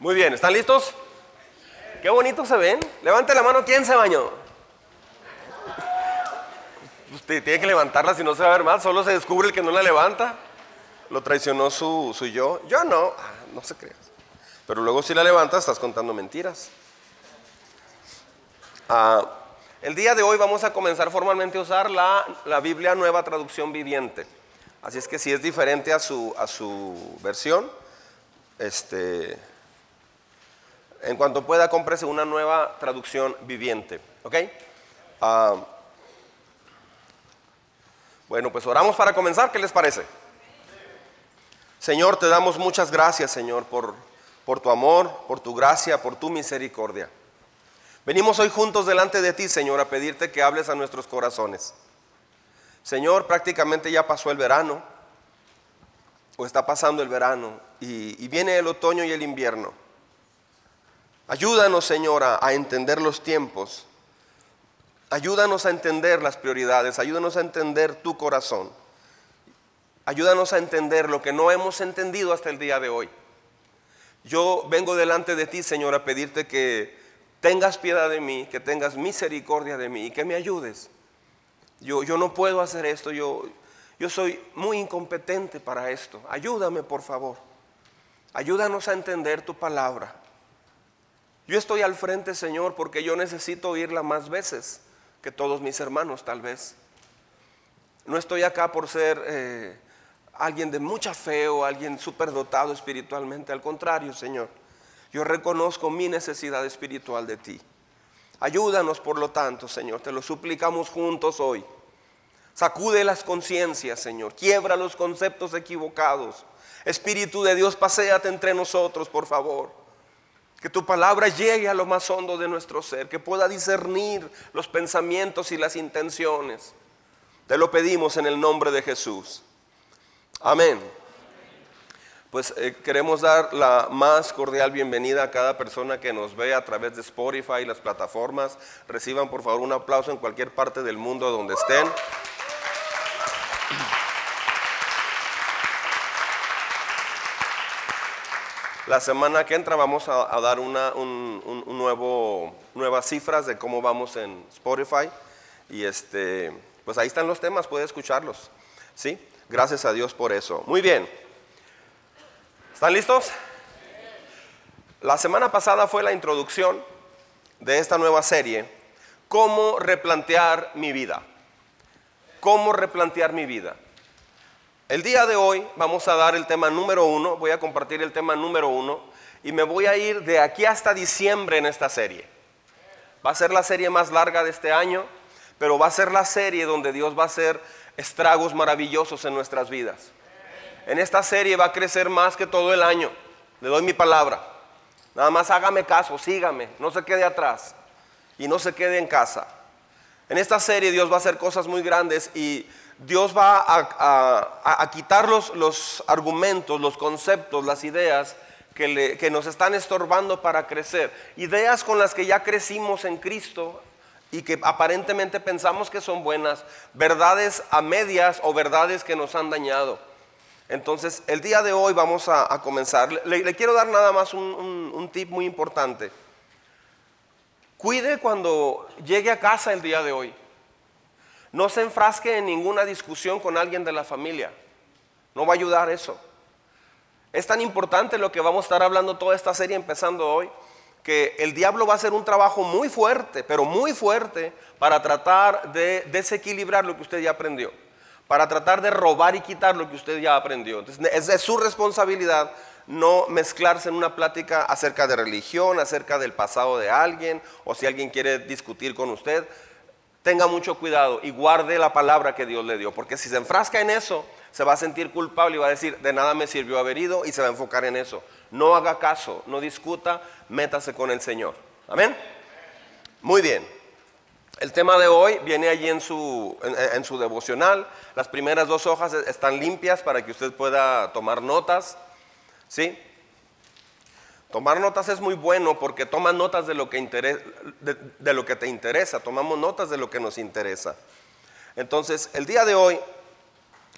Muy bien, ¿están listos? Qué bonito se ven. Levante la mano, ¿quién se bañó? Usted tiene que levantarla si no se va a ver mal, solo se descubre el que no la levanta. Lo traicionó su, su yo. Yo no, ah, no se creas. Pero luego si la levantas estás contando mentiras. Ah, el día de hoy vamos a comenzar formalmente a usar la, la Biblia Nueva Traducción Viviente. Así es que si es diferente a su, a su versión, este, en cuanto pueda, cómprese una nueva traducción viviente. ¿Ok? Ah, bueno, pues oramos para comenzar. ¿Qué les parece? Señor, te damos muchas gracias, Señor, por, por tu amor, por tu gracia, por tu misericordia. Venimos hoy juntos delante de ti, Señor, a pedirte que hables a nuestros corazones. Señor, prácticamente ya pasó el verano, o está pasando el verano, y, y viene el otoño y el invierno. Ayúdanos, Señor, a, entender los tiempos. Ayúdanos a entender las prioridades. Ayúdanos a entender tu corazón. Ayúdanos a entender lo que no hemos entendido hasta el día de hoy. Yo vengo delante de ti, Señor, a pedirte que tengas piedad de mí, que tengas misericordia de mí y que me ayudes. Yo, yo no puedo hacer esto, yo, yo soy muy incompetente para esto. Ayúdame, por favor. Ayúdanos a entender tu palabra. Yo estoy al frente, Señor, porque yo necesito oírla más veces que todos mis hermanos, tal vez. No estoy acá por ser eh, alguien de mucha fe o alguien superdotado espiritualmente. Al contrario, Señor, yo reconozco mi necesidad espiritual de ti. Ayúdanos, por lo tanto, Señor, te lo suplicamos juntos hoy. Sacude las conciencias, Señor. Quiebra los conceptos equivocados. Espíritu de Dios, paséate entre nosotros, por favor. Que tu palabra llegue a lo más hondo de nuestro ser, que pueda discernir los pensamientos y las intenciones. Te lo pedimos en el nombre de Jesús. Amén. Pues eh, queremos dar la más cordial bienvenida a cada persona que nos ve a través de Spotify y las plataformas. Reciban por favor un aplauso en cualquier parte del mundo donde estén. La semana que entra vamos a, dar una, un, nuevo, nuevas cifras de cómo vamos en Spotify. Y este, pues ahí están los temas, puede escucharlos. ¿Sí? Gracias a Dios por eso. Muy bien. ¿Están listos? La semana pasada fue la introducción de esta nueva serie, Cómo replantear mi vida. Cómo replantear mi vida. El día de hoy vamos a dar el tema número uno, voy a compartir el tema número uno y me voy a ir de aquí hasta diciembre en esta serie. Va a ser la serie más larga de este año, pero va a ser la serie donde Dios va a hacer estragos maravillosos en nuestras vidas. En esta serie va a crecer más que todo el año, le doy mi palabra. Nada más hágame caso, sígame, no se quede atrás y no se quede en casa. En esta serie Dios va a hacer cosas muy grandes y Dios va a, quitar los, argumentos, los conceptos, las ideas que, nos están estorbando para crecer. Ideas con las que ya crecimos en Cristo y que aparentemente pensamos que son buenas, verdades a medias o verdades que nos han dañado. Entonces, el día de hoy vamos a, comenzar. Le, quiero dar nada más un, un tip muy importante. Cuide cuando llegue a casa el día de hoy. No se enfrasque en ninguna discusión con alguien de la familia. No va a ayudar eso. Es tan importante lo que vamos a estar hablando toda esta serie empezando hoy, que el diablo va a hacer un trabajo muy fuerte, pero muy fuerte, para tratar de desequilibrar lo que usted ya aprendió, para tratar de robar y quitar lo que usted ya aprendió. Entonces, es, su responsabilidad no mezclarse en una plática acerca de religión, acerca del pasado de alguien, o si alguien quiere discutir con usted tenga mucho cuidado y guarde la palabra que Dios le dio, porque si se enfrasca en eso, se va a sentir culpable y va a decir, de nada me sirvió haber ido y se va a enfocar en eso. No haga caso, no discuta, métase con el Señor. Amén. Muy bien. El tema de hoy viene allí en su, en su devocional. Las primeras dos hojas están limpias para que usted pueda tomar notas. ¿Sí? Tomar notas es muy bueno porque toma notas de lo, que de, lo que te interesa, tomamos notas de lo que nos interesa. Entonces, el día de hoy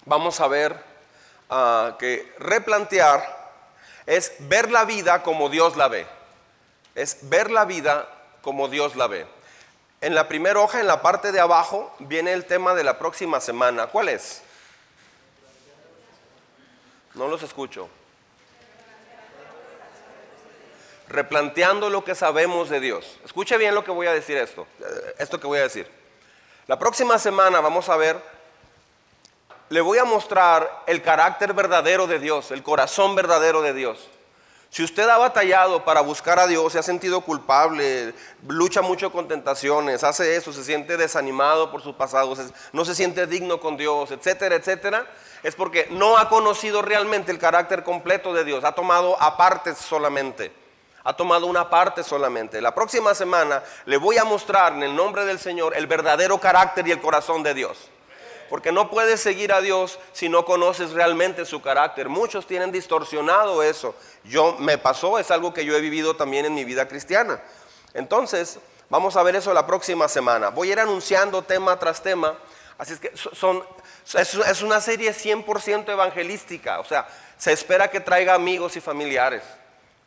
vamos a ver ah, que replantear es ver la vida como Dios la ve. Es ver la vida como Dios la ve. En la primera hoja, en la parte de abajo, viene el tema de la próxima semana. ¿Cuál es? No los escucho. Replanteando lo que sabemos de Dios. Escuche bien lo que voy a decir esto. Eh, esto que voy a decir. La próxima semana vamos a ver, le voy a mostrar el carácter verdadero de Dios, el corazón verdadero de Dios. Si usted ha batallado para buscar a Dios, se ha sentido culpable, lucha mucho con tentaciones, hace eso, se siente desanimado por su pasado, no se siente digno con Dios, etcétera, etcétera, es porque no ha conocido realmente el carácter completo de Dios, ha tomado aparte solamente, ha tomado una parte solamente. La próxima semana le voy a mostrar en el nombre del Señor el verdadero carácter y el corazón de Dios. Porque no puedes seguir a Dios si no conoces realmente su carácter. Muchos tienen distorsionado eso. Yo me pasó, es algo que yo he vivido también en mi vida cristiana. Entonces, vamos a ver eso la próxima semana. Voy a ir anunciando tema tras tema. Así es que son, es una serie 100% evangelística. O sea, se espera que traiga amigos y familiares.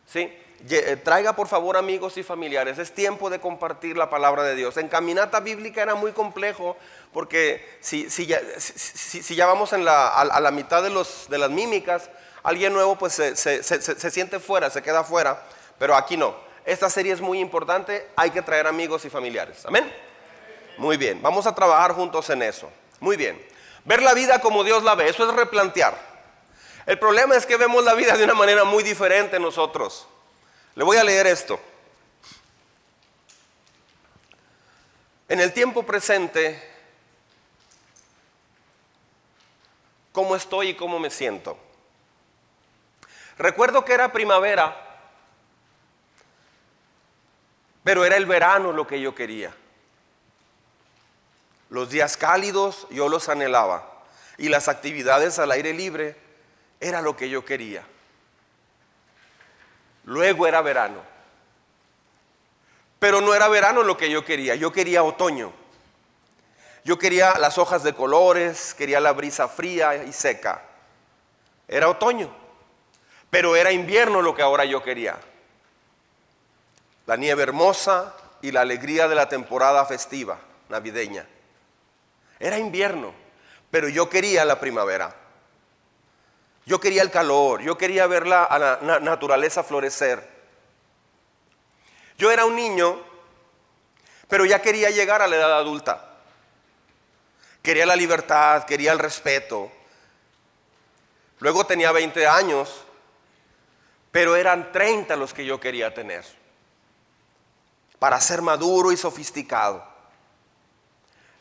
¿Sí? Eh, traiga por favor amigos y familiares. Es tiempo de compartir la palabra de Dios. En caminata bíblica era muy complejo porque si, si, ya, si, ya, vamos la, a, la mitad de, los, de las mímicas, alguien nuevo pues se, se, se, siente fuera, se queda fuera, pero aquí no. Esta serie es muy importante, hay que traer amigos y familiares. Amén. Muy bien, vamos a trabajar juntos en eso. Muy bien. Ver la vida como Dios la ve, eso es replantear. El problema es que vemos la vida de una manera muy diferente nosotros. Le voy a leer esto. En el tiempo presente, ¿cómo estoy y cómo me siento? Recuerdo que era primavera, pero era el verano lo que yo quería. Los días cálidos yo los anhelaba y las actividades al aire libre era lo que yo quería. Luego era verano. Pero no era verano lo que yo quería, yo quería otoño. Yo quería las hojas de colores, quería la brisa fría y seca. Era otoño, pero era invierno lo que ahora yo quería. La nieve hermosa y la alegría de la temporada festiva, navideña. Era invierno, pero yo quería la primavera. Yo quería el calor, yo quería ver la, a la naturaleza florecer. Yo era un niño, pero ya quería llegar a la edad adulta. Quería la libertad, quería el respeto. Luego tenía 20 años, pero eran 30 los que yo quería tener. Para ser maduro y sofisticado.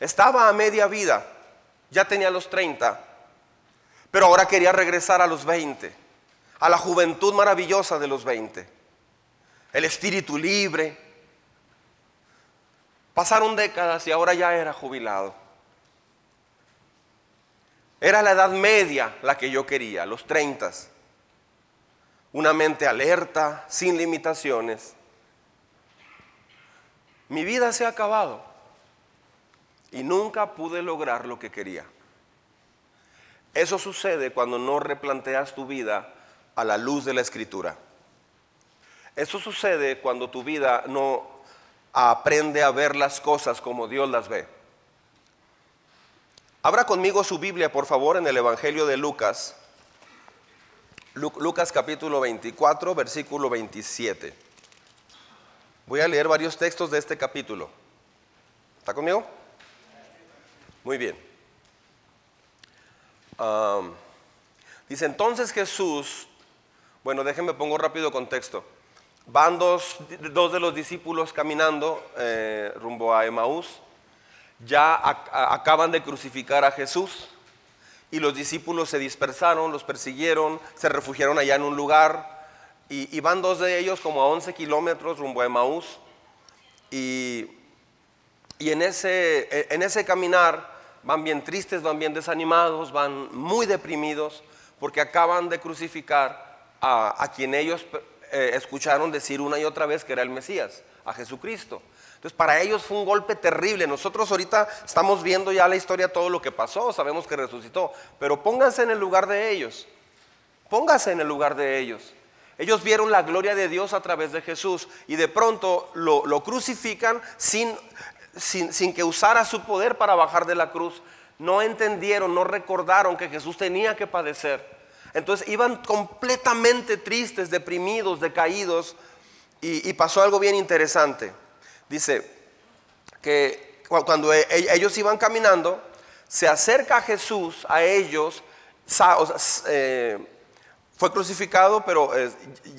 Estaba a media vida, ya tenía los 30 pero ahora quería regresar a los 20, a la juventud maravillosa de los 20, el espíritu libre. Pasaron décadas y ahora ya era jubilado. Era la edad media la que yo quería, los 30. Una mente alerta, sin limitaciones. Mi vida se ha acabado y nunca pude lograr lo que quería. Eso sucede cuando no replanteas tu vida a la luz de la escritura. Eso sucede cuando tu vida no aprende a ver las cosas como Dios las ve. Abra conmigo su Biblia, por favor, en el Evangelio de Lucas. Lucas capítulo 24, versículo 27. Voy a leer varios textos de este capítulo. ¿Está conmigo? Muy bien dice entonces Jesús, bueno, déjenme pongo rápido contexto. Van dos, de los discípulos caminando eh, rumbo a Emaús. Ya acaban de crucificar a Jesús y los discípulos se dispersaron, los persiguieron, se refugiaron allá en un lugar y, van dos de ellos como a 11 kilómetros rumbo a Emaús y, y en, ese, en ese caminar van bien tristes, van bien desanimados, van muy deprimidos porque acaban de crucificar a, quien ellos eh, escucharon decir una y otra vez que era el Mesías, a Jesucristo. Entonces para ellos fue un golpe terrible. Nosotros ahorita estamos viendo ya la historia, todo lo que pasó, sabemos que resucitó, pero pónganse en el lugar de ellos. Pónganse en el lugar de ellos. Ellos vieron la gloria de Dios a través de Jesús y de pronto lo, crucifican sin, sin, que usara su poder para bajar de la cruz. No entendieron, no recordaron que Jesús tenía que padecer. Entonces iban completamente tristes, deprimidos, decaídos. Y, pasó algo bien interesante. Dice que cuando e, e, ellos iban caminando, se acerca Jesús a ellos. Eh, fue crucificado, pero eh,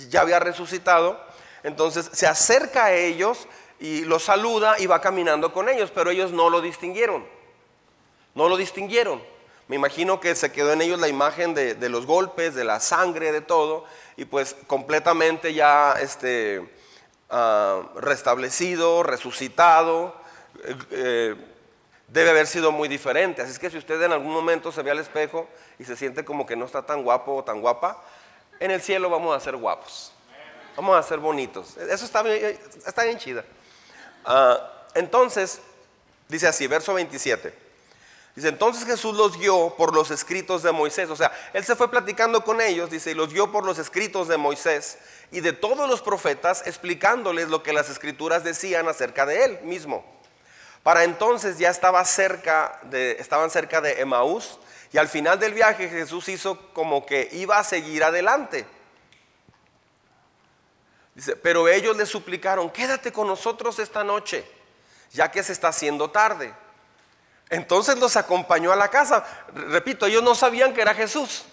ya había resucitado. Entonces se acerca a ellos y los saluda y va caminando con ellos, pero ellos no lo distinguieron. No lo distinguieron. Me imagino que se quedó en ellos la imagen de, los golpes, de la sangre, de todo, y pues completamente ya este, ah, restablecido, resucitado, eh, eh, debe haber sido muy diferente. Así es que si usted en algún momento se ve al espejo y se siente como que no está tan guapo o tan guapa, en el cielo vamos a ser guapos, vamos a ser bonitos. Eso está bien, está bien chida. Ah, entonces, dice así, verso 27. Dice, entonces Jesús los guió por los escritos de Moisés. O sea, él se fue platicando con ellos, dice, y los guió por los escritos de Moisés y de todos los profetas, explicándoles lo que las escrituras decían acerca de él mismo. Para entonces ya estaba cerca de, estaban cerca de Emaús y al final del viaje Jesús hizo como que iba a seguir adelante. Dice, pero ellos le suplicaron, quédate con nosotros esta noche, ya que se está haciendo tarde. Entonces los acompañó a la casa. Repito, ellos no sabían que era Jesús,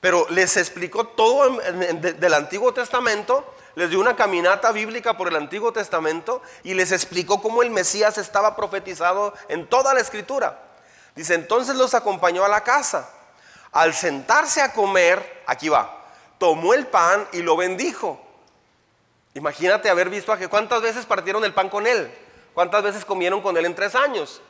pero les explicó todo del Antiguo Testamento, les dio una caminata bíblica por el Antiguo Testamento y les explicó cómo el Mesías estaba profetizado en toda la escritura. Dice, entonces los acompañó a la casa. Al sentarse a comer, aquí va, tomó el pan y lo bendijo. Imagínate haber visto a que cuántas veces partieron el pan con él, cuántas veces comieron con él en tres años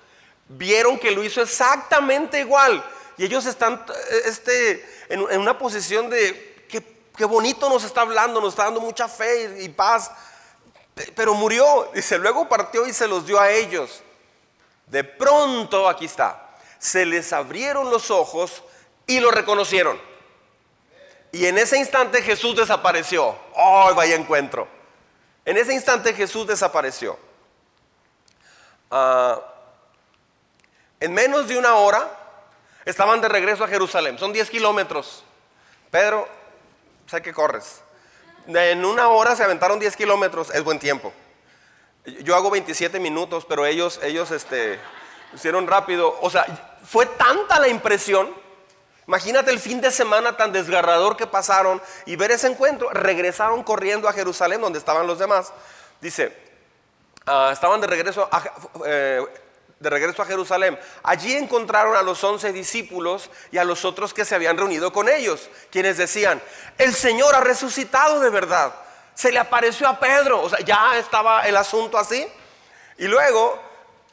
vieron que lo hizo exactamente igual. Y ellos están este, en, una posición de, qué, bonito nos está hablando, nos está dando mucha fe y, paz. Pero murió, dice, luego partió y se los dio a ellos. De pronto, aquí está, se les abrieron los ojos y lo reconocieron. Y en ese instante Jesús desapareció. ¡Oh, vaya encuentro! En ese instante Jesús desapareció. Ah, en menos de una hora estaban de regreso a Jerusalén. Son 10 kilómetros. Pedro, sé que corres. En una hora se aventaron 10 kilómetros. Es buen tiempo. Yo hago 27 minutos, pero ellos, ellos este, hicieron rápido. O sea, fue tanta la impresión. Imagínate el fin de semana tan desgarrador que pasaron y ver ese encuentro. Regresaron corriendo a Jerusalén, donde estaban los demás. Dice, ah, estaban de regreso a, eh, de regreso a Jerusalén. Allí encontraron a los once discípulos y a los otros que se habían reunido con ellos, quienes decían, el Señor ha resucitado de verdad. Se le apareció a Pedro, o sea, ya estaba el asunto así. Y luego,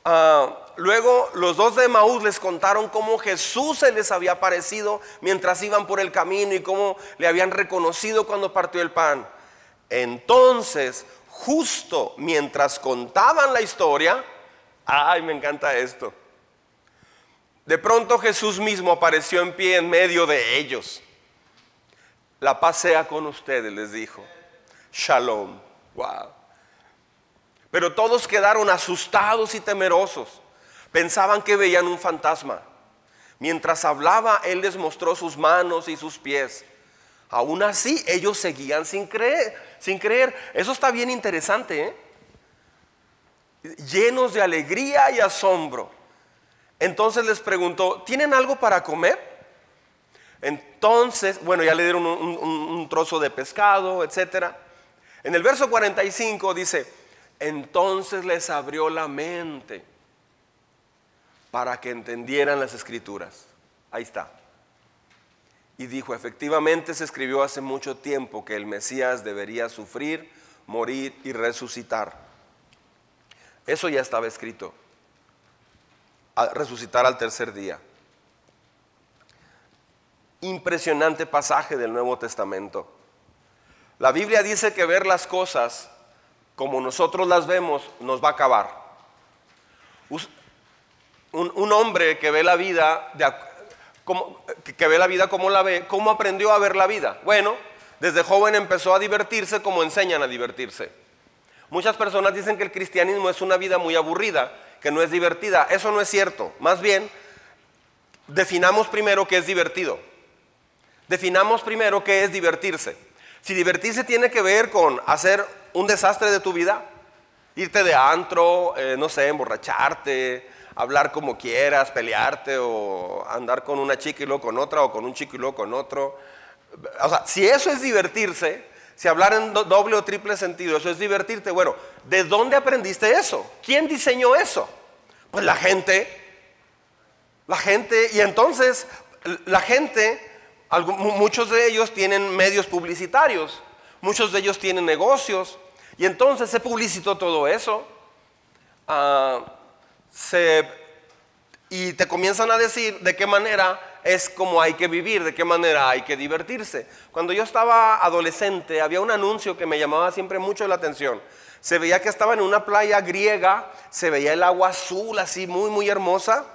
ah, luego los dos de Maús les contaron cómo Jesús se les había aparecido mientras iban por el camino y cómo le habían reconocido cuando partió el pan. Entonces, justo mientras contaban la historia, Ay, me encanta esto. De pronto Jesús mismo apareció en pie en medio de ellos. La paz sea con ustedes, les dijo. Shalom. Wow. Pero todos quedaron asustados y temerosos. Pensaban que veían un fantasma. Mientras hablaba, Él les mostró sus manos y sus pies. Aún así, ellos seguían sin creer, sin creer. Eso está bien interesante, ¿eh? llenos de alegría y asombro. Entonces les preguntó, ¿tienen algo para comer? Entonces, bueno, ya le dieron un, trozo de pescado, etc. En el verso 45 dice, entonces les abrió la mente para que entendieran las escrituras. Ahí está. Y dijo, efectivamente se escribió hace mucho tiempo que el Mesías debería sufrir, morir y resucitar eso ya estaba escrito. Resucitar al tercer día. Impresionante pasaje del Nuevo Testamento. La Biblia dice que ver las cosas como nosotros las vemos nos va a acabar. Un, hombre que ve la vida como, que ve la vida como la ve, ¿cómo aprendió a ver la vida? Bueno, Desde joven empezó a divertirse como enseñan a divertirse. Muchas personas dicen que el cristianismo es una vida muy aburrida, que no es divertida. Eso no es cierto. Más bien, definamos primero qué es divertido. Definamos primero qué es divertirse. Si divertirse tiene que ver con hacer un desastre de tu vida, irte de antro, eh, no sé, emborracharte, hablar como quieras, pelearte o andar con una chica y luego con otra o con un chico y luego con otro. O sea, si eso es divertirse, si hablar en doble o triple sentido, eso es divertirte, bueno, ¿de dónde aprendiste eso? ¿Quién diseñó eso? Pues la gente. La gente, y entonces la gente, muchos de ellos tienen medios publicitarios, muchos de ellos tienen negocios, y entonces se publicitó todo eso. Y te comienzan a decir de qué manera es como hay que vivir, de qué manera hay que divertirse. Cuando yo estaba adolescente había un anuncio que me llamaba siempre mucho la atención. Se veía que estaba en una playa griega, se veía el agua azul así muy muy hermosa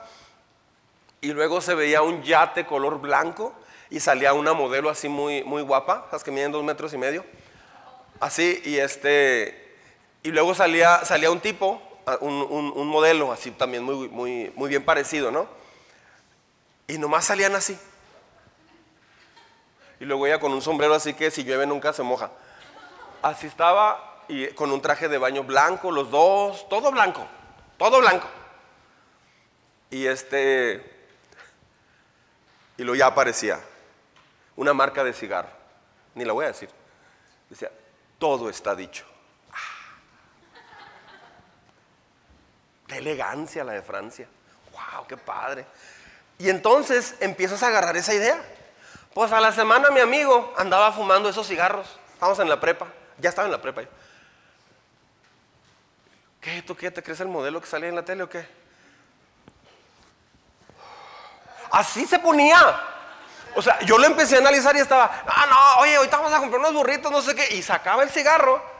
y luego se veía un yate color blanco y salía una modelo así muy muy guapa, las que miden dos metros y medio, así y este y luego salía salía un tipo un, modelo así también muy, muy, muy bien parecido, ¿no? Y nomás salían así. Y luego ella con un sombrero así que si llueve nunca se moja. Así estaba y con un traje de baño blanco, los dos, todo blanco, todo blanco. Y este, y luego ya aparecía una marca de cigarro, ni la voy a decir. Decía, todo está dicho. Elegancia la de Francia. ¡Wow! ¡Qué padre! Y entonces empiezas a agarrar esa idea. Pues a la semana mi amigo andaba fumando esos cigarros. Estamos en la prepa. Ya estaba en la prepa. ¿Qué? ¿Tú qué? ¿Te crees el modelo que salía en la tele o qué? Así se ponía. O sea, yo lo empecé a analizar y estaba, ah, no, oye, ahorita vamos a comprar unos burritos, no sé qué. Y sacaba el cigarro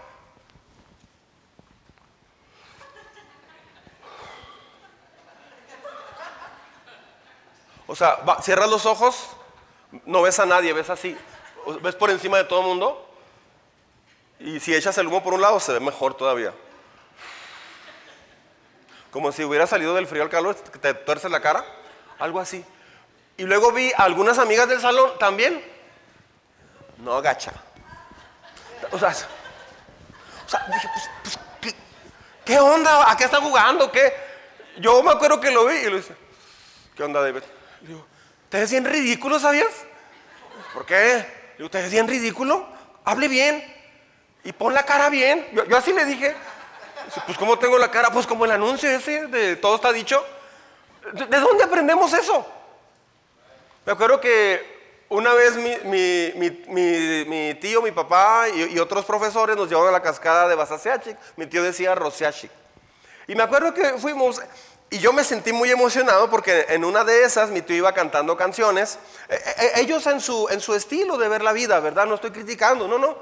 O sea, cierras los ojos, no ves a nadie, ves así, ves por encima de todo el mundo. Y si echas el humo por un lado, se ve mejor todavía. Como si hubiera salido del frío al calor, te tuerces la cara, algo así. Y luego vi a algunas amigas del salón también. No, gacha. O sea, dije, pues, pues ¿qué, ¿qué, onda? ¿A qué está jugando? ¿Qué? Yo me acuerdo que lo vi y le dije, ¿qué onda, David? Digo, ¿te ves bien ridículo, sabías? ¿Por qué? digo, ¿te ves bien ridículo? Hable bien y pon la cara bien. Yo, así le dije. Pues, ¿cómo tengo la cara? Pues como el anuncio ese de todo está dicho. ¿De, dónde aprendemos eso? Me acuerdo que una vez mi, tío, mi papá y, otros profesores nos llevaron a la cascada de Basaseachic. Mi tío decía Rosiachic. Y me acuerdo que fuimos, y yo me sentí muy emocionado porque en una de esas mi tío iba cantando canciones. E, e, e, ellos en su, en su estilo de ver la vida, ¿verdad? No estoy criticando, no, no.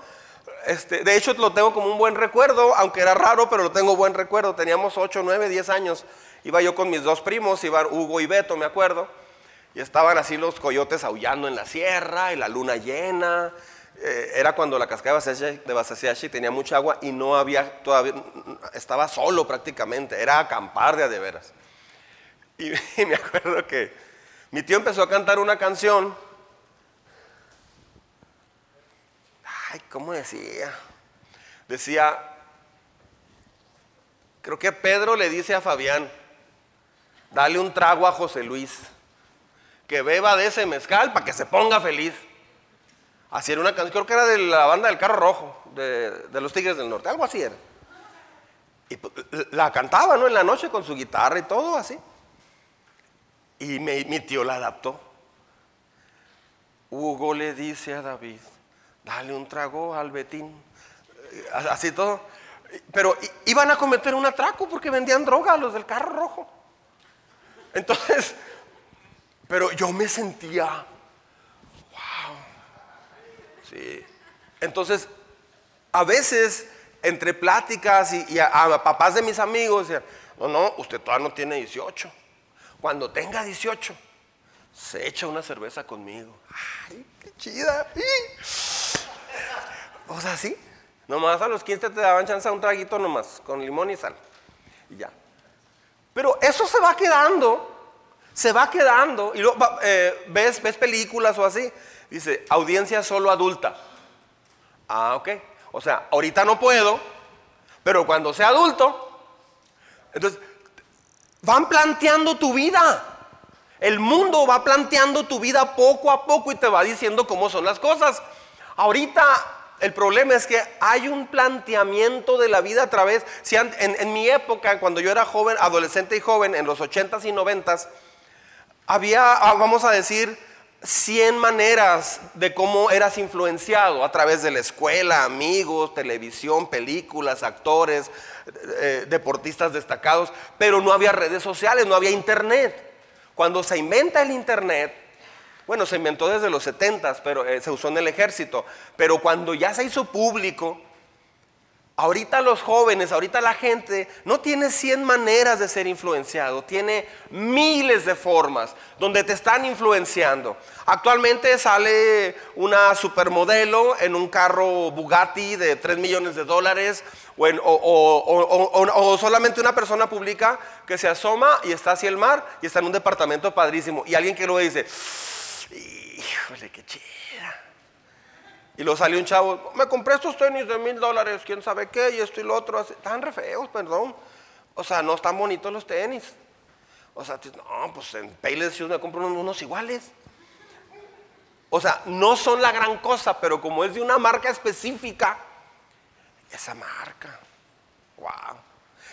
Este, de hecho lo tengo como un buen recuerdo, aunque era raro, pero lo tengo buen recuerdo. Teníamos 8, 9, 10 años. Iba yo con mis dos primos, iban Hugo y Beto, me acuerdo. Y estaban así los coyotes aullando en la sierra y la luna llena. Eh, era cuando la cascada de Basasiachi tenía mucha agua y no había todavía, estaba solo prácticamente, era acampar de veras. Y, me acuerdo que mi tío empezó a cantar una canción. Ay, ¿cómo decía? Decía, creo que Pedro le dice a Fabián, dale un trago a José Luis, que beba de ese mezcal para que se ponga feliz. Era una canción, creo que era de la banda del carro rojo, de, los Tigres del Norte, algo así era. Y pues, la cantaba, ¿no? En la noche con su guitarra y todo así. Y mi tío la adaptó. Hugo le dice a David, dale un trago al Betín. Eh, así todo. Pero iban a cometer un atraco porque vendían droga a los del carro rojo. Entonces, pero yo me sentía. Sí. Entonces, a veces, entre pláticas y, a, papás de mis amigos, no, no, usted todavía no tiene 18. Cuando tenga 18, se echa una cerveza conmigo. ¡Ay, qué chida! O sea, sí. Nomás a los 15 te daban chance a un traguito nomás, con limón y sal. Y ya. Pero eso se va quedando, se va quedando. Y luego eh, ves, ves películas o así. Dice, audiencia solo adulta. Ah, ok. O sea, ahorita no puedo, pero cuando sea adulto, entonces, van planteando tu vida. El mundo va planteando tu vida poco a poco y te va diciendo cómo son las cosas. Ahorita el problema es que hay un planteamiento de la vida a través, en, en, mi época, cuando yo era joven, adolescente y joven, en los 80s y 90s, había, ah, vamos a decir, 100 maneras de cómo eras influenciado a través de la escuela, amigos, televisión, películas, actores, eh, deportistas destacados, pero no había redes sociales, no había internet. Cuando se inventa el internet, bueno, se inventó desde los 70, pero eh, se usó en el ejército, pero cuando ya se hizo público, Ahorita los jóvenes, ahorita la gente no tiene 100 maneras de ser influenciado, tiene miles de formas donde te están influenciando. Actualmente sale una supermodelo en un carro Bugatti de 3 millones de dólares o, solamente una persona publica que se asoma y está hacia el mar y está en un departamento padrísimo y alguien que lo dice, híjole, qué chido y luego salió un chavo, me compré estos tenis de mil dólares, quién sabe qué, y esto y lo otro. Están re feos, perdón. O sea, no están bonitos los tenis. O sea, no, pues en Payless Shoes me compro unos iguales. O sea, no son la gran cosa, pero como es de una marca específica, esa marca. Wow.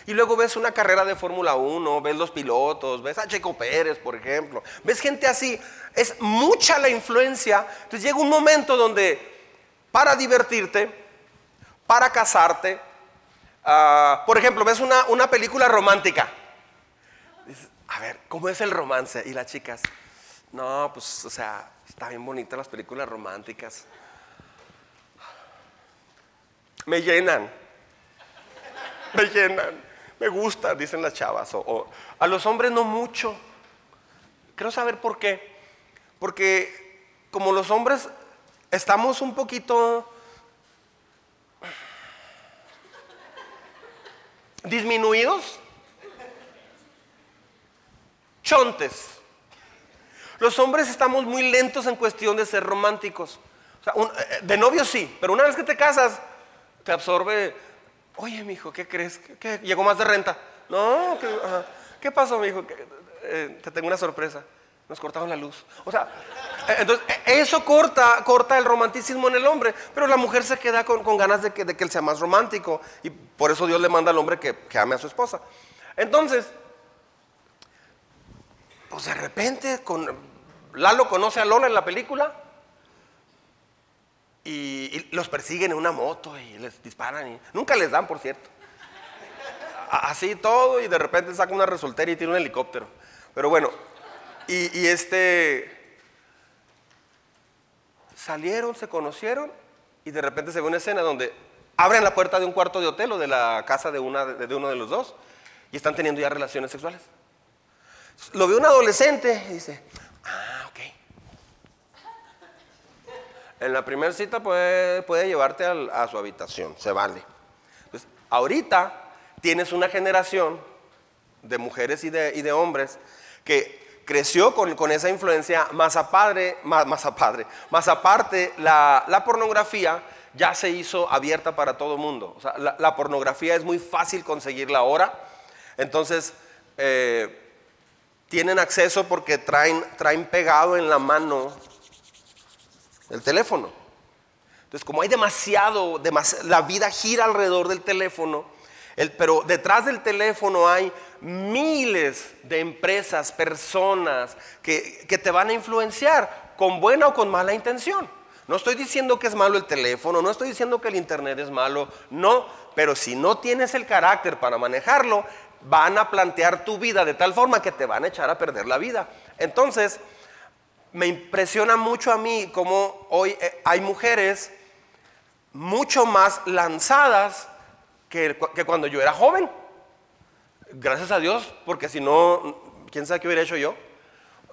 Y luego ves una carrera de Fórmula 1, ves los pilotos, ves a Checo Pérez, por ejemplo. Ves gente así. Es mucha la influencia. Entonces llega un momento donde para divertirte, para casarte. Ah, por ejemplo, ves una, película romántica. a ver, ¿cómo es el romance? Y las chicas, no, pues, o sea, está bien bonita las películas románticas. Me llenan. Me llenan. Me gusta, dicen las chavas. o, a los hombres no mucho. Quiero saber por qué. Porque como los hombres estamos un poquito disminuidos, chontes. Los hombres estamos muy lentos en cuestión de ser románticos. Eh, de novio sí, pero una vez que te casas, te absorbe. Oye, mi hijo, ¿qué crees? ¿Qué, llegó más de renta? No, ¿qué, pasó, mi hijo? Eh, te tengo una sorpresa. Nos cortaron la luz. O sea, eh, entonces e, eso corta, corta el romanticismo en el hombre, pero la mujer se queda con, ganas de que, de que, él sea más romántico y por eso Dios le manda al hombre que, ame a su esposa. Entonces, pues de repente con, Lalo conoce a Lola en la película y, los persiguen en una moto y les disparan nunca les dan, por cierto. Así todo y de repente saca una resultera y tiene un helicóptero. Pero bueno, y, este, salieron, se conocieron y de repente se ve una escena donde abren la puerta de un cuarto de hotel o de la casa de, una, de uno de los dos y están teniendo ya relaciones sexuales. Lo ve un adolescente y dice, ah, ok. En la primera cita puede, puede llevarte a su habitación, se vale. Entonces, ahorita tienes una generación de mujeres y de, y de hombres que creció con, esa influencia, más, a padre, más, a padre, más aparte, la, la, pornografía ya se hizo abierta para todo el mundo. La, pornografía es muy fácil conseguirla ahora. Entonces, eh, tienen acceso porque traen, traen pegado en la mano el teléfono. Entonces, como hay demasiado, la vida gira alrededor del teléfono, pero detrás del teléfono hay miles de empresas, personas que, te van a influenciar con buena o con mala intención. No estoy diciendo que es malo el teléfono, no estoy diciendo que el internet es malo, no, pero si no tienes el carácter para manejarlo, van a plantear tu vida de tal forma que te van a echar a perder la vida. Entonces, me impresiona mucho a mí cómo hoy eh, hay mujeres mucho más lanzadas que, que cuando yo era joven. Gracias a Dios, porque si no, quién sabe qué hubiera hecho yo.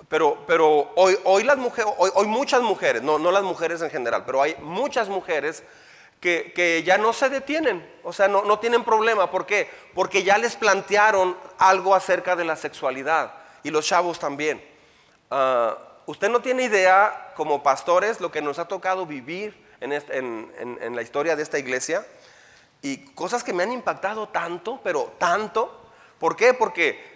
Pero, pero hoy, hoy, las mujeres, hoy, muchas mujeres, no, no las mujeres en general, pero hay muchas mujeres que, que ya no se detienen, o sea, no, no tienen problema. ¿Por qué? Porque ya les plantearon algo acerca de la sexualidad y los chavos también. Ah, usted no tiene idea, como pastores, lo que nos ha tocado vivir en, este- en- en- en la historia de esta iglesia y cosas que me han impactado tanto, pero tanto. ¿Por qué? Porque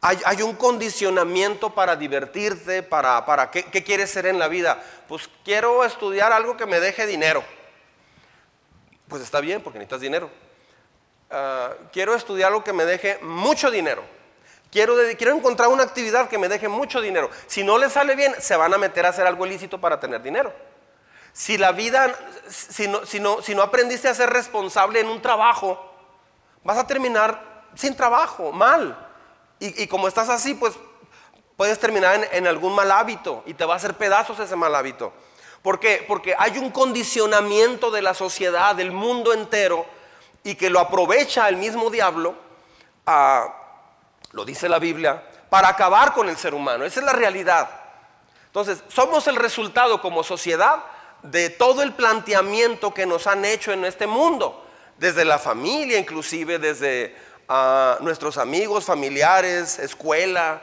hay, un condicionamiento para divertirte, para, para ¿qué, qué quieres ser en la vida. Pues quiero estudiar algo que me deje dinero. Pues está bien, porque necesitas dinero. Ah, quiero estudiar algo que me deje mucho dinero. Quiero, quiero encontrar una actividad que me deje mucho dinero. Si no le sale bien, se van a meter a hacer algo ilícito para tener dinero. Si la vida, si no, si no, si no aprendiste a ser responsable en un trabajo, vas a terminar sin trabajo, mal. Y, como estás así, pues puedes terminar en, algún mal hábito y te va a hacer pedazos ese mal hábito. ¿Por qué? Porque hay un condicionamiento de la sociedad, del mundo entero, y que lo aprovecha el mismo diablo, ah, lo dice la Biblia, para acabar con el ser humano. Esa es la realidad. Entonces, somos el resultado como sociedad de todo el planteamiento que nos han hecho en este mundo, desde la familia inclusive, desde ah, nuestros amigos, familiares, escuela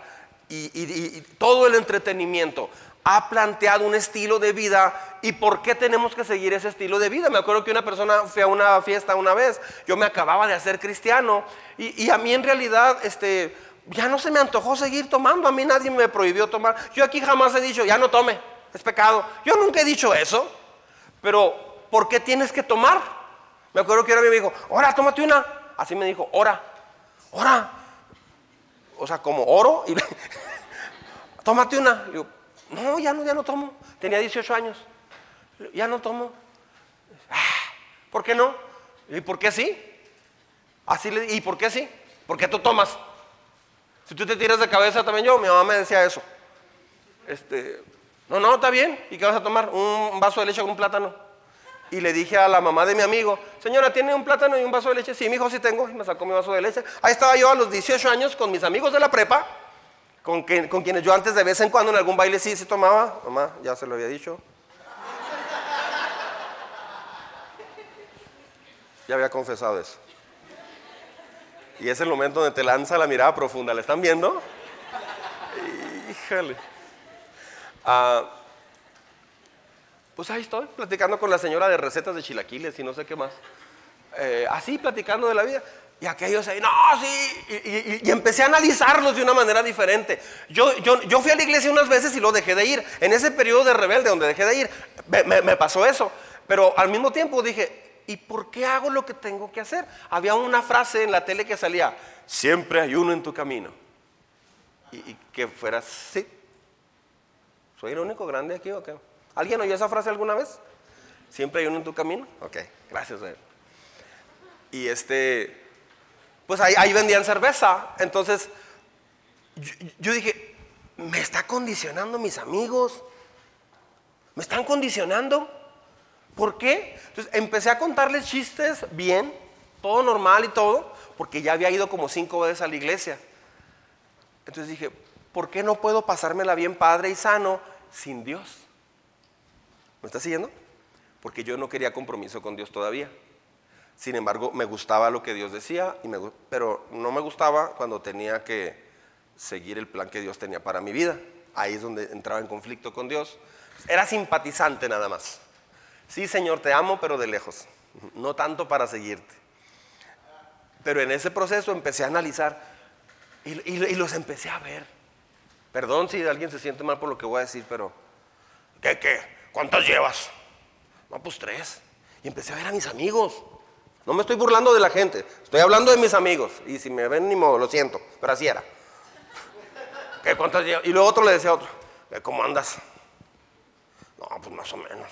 y, todo el entretenimiento. Ha planteado un estilo de vida y por qué tenemos que seguir ese estilo de vida. Me acuerdo que una persona fue a una fiesta una vez, yo me acababa de hacer cristiano y, y a mí en realidad este, ya no se me antojó seguir tomando, a mí nadie me prohibió tomar. Yo aquí jamás he dicho, ya no tome, es pecado. Yo nunca he dicho eso, pero ¿por qué tienes que tomar? Me acuerdo que era mi amigo, ora, tómate una. Así me dijo, ora, ora. O sea, como oro y tómate una. Digo, no, ya no, ya no tomo. Tenía 18 años. Ya no tomo. "Ah, ¿Por qué no? ¿Y por qué sí? Así le, ¿Y por qué sí? Porque tú tomas. Si tú te tiras de cabeza también yo, mi mamá me decía eso. Este, no, no, está bien. ¿Y qué vas a tomar? Un vaso de leche con un plátano. Y le dije a la mamá de mi amigo, señora, ¿tiene un plátano y un vaso de leche? Sí, mi hijo sí tengo. Y me sacó mi vaso de leche. Ahí estaba yo a los 18 años con mis amigos de la prepa, con, quienes yo antes de vez en cuando en algún baile sí, sí tomaba. Mamá, ya se lo había dicho. Ya había confesado eso. Y es el momento donde te lanza la mirada profunda. ¿Le están viendo? Híjole. Ah, pues ahí estoy, platicando con la señora de recetas de chilaquiles y no sé qué más. Eh, así, platicando de la vida. Y aquellos ahí, no, sí. Y, empecé a analizarlos de una manera diferente. Yo, yo, yo fui a la iglesia unas veces y lo dejé de ir. En ese periodo de rebelde donde dejé de ir, me pasó eso. Pero al mismo tiempo dije, ¿y por qué hago lo que tengo que hacer? Había una frase en la tele que salía, siempre hay uno en tu camino. Y, y que fuera sí. ¿Soy el único grande aquí o qué? ¿Alguien oyó esa frase alguna vez? ¿Siempre hay uno en tu camino? Ok, gracias. Y este, pues ahí, ahí vendían cerveza. Entonces, yo, yo dije, me está condicionando mis amigos. Me están condicionando. ¿Por qué? Entonces empecé a contarles chistes bien, todo normal y todo, porque ya había ido como cinco veces a la iglesia. Entonces dije, ¿por qué no puedo pasármela bien padre y sano sin Dios? ¿Me está siguiendo? Porque yo no quería compromiso con Dios todavía. Sin embargo, me gustaba lo que Dios decía, y me pero no me gustaba cuando tenía que seguir el plan que Dios tenía para mi vida. Ahí es donde entraba en conflicto con Dios. Era simpatizante nada más. Sí, Señor, te amo, pero de lejos. No tanto para seguirte. Pero en ese proceso empecé a analizar y- y los empecé a ver. Perdón si alguien se siente mal por lo que voy a decir, pero ¿qué, qué? ¿Cuántas llevas? No, pues tres. Y empecé a ver a mis amigos. No me estoy burlando de la gente, estoy hablando de mis amigos. Y si me ven, ni modo, lo siento, pero así era. ¿Qué, ¿Cuántas llevas? Y luego otro le decía a otro, "¿Qué, ¿cómo andas? No, pues más o menos.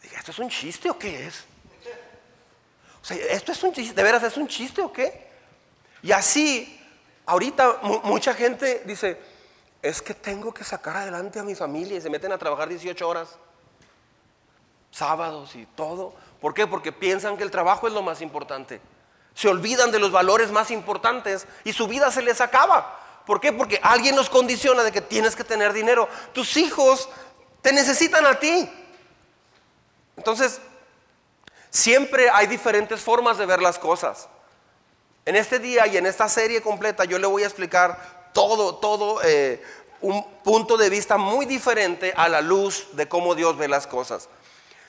Dije, ¿esto es un chiste o qué es? O sea, ¿esto es un chiste? ¿De veras es un chiste o qué? Y así, ahorita mu- mucha gente dice, es que tengo que sacar adelante a mi familia y se meten a trabajar 18 horas, sábados y todo. ¿Por qué? Porque piensan que el trabajo es lo más importante. Se olvidan de los valores más importantes y su vida se les acaba. ¿Por qué? Porque alguien los condiciona de que tienes que tener dinero. Tus hijos te necesitan a ti. Entonces, siempre hay diferentes formas de ver las cosas. En este día y en esta serie completa yo le voy a explicar todo, todo eh, un punto de vista muy diferente a la luz de cómo Dios ve las cosas.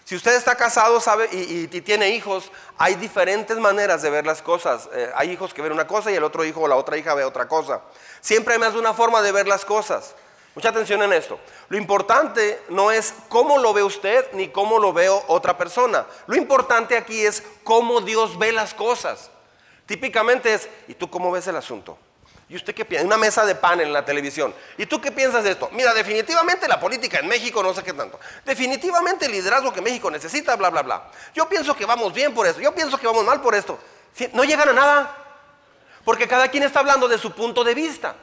Si usted está casado sabe, y, tiene hijos, hay diferentes maneras de ver las cosas. Eh, hay hijos que ven una cosa y el otro hijo o la otra hija ve otra cosa. Siempre hay más de una forma de ver las cosas. Mucha atención en esto. Lo importante no es cómo lo ve usted ni cómo lo veo otra persona. Lo importante aquí es cómo Dios ve las cosas. Típicamente es, ¿y tú cómo ves el asunto? ¿Y usted qué piensa? Una mesa de pan en la televisión. ¿Y tú qué piensas de esto? Mira, definitivamente la política en México no sé qué tanto. Definitivamente el liderazgo que México necesita, bla, bla, bla. Yo pienso que vamos bien por esto. Yo pienso que vamos mal por esto. No llegan a nada. Porque cada quien está hablando de su punto de vista.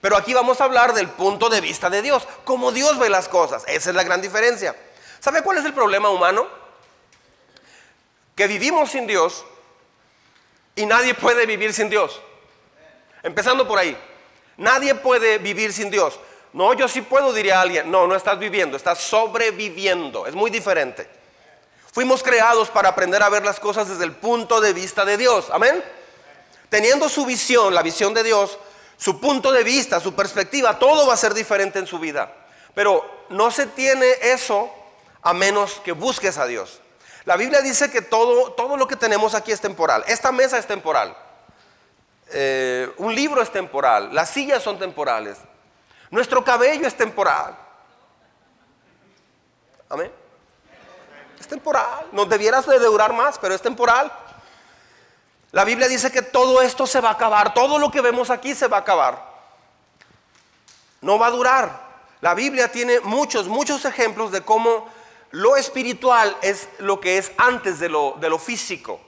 Pero aquí vamos a hablar del punto de vista de Dios. Cómo Dios ve las cosas. Esa es la gran diferencia. ¿Sabe cuál es el problema humano? Que vivimos sin Dios y nadie puede vivir sin Dios. Empezando por ahí. Nadie puede vivir sin Dios. No, yo sí puedo, diría alguien. No, no estás viviendo, estás sobreviviendo. Es muy diferente. Fuimos creados para aprender a ver las cosas desde el punto de vista de Dios. Amén. Teniendo su visión, la visión de Dios, su punto de vista, su perspectiva, todo va a ser diferente en su vida. Pero no se tiene eso a menos que busques a Dios. La Biblia dice que todo, todo lo que tenemos aquí es temporal. Esta mesa es temporal. Eh, un libro es temporal, las sillas son temporales, nuestro cabello es temporal. Amén. Es temporal, no debieras de durar más, pero es temporal. La Biblia dice que todo esto se va a acabar, todo lo que vemos aquí se va a acabar. No va a durar. La Biblia tiene muchos, muchos ejemplos de cómo lo espiritual es lo que es antes de lo, de lo físico.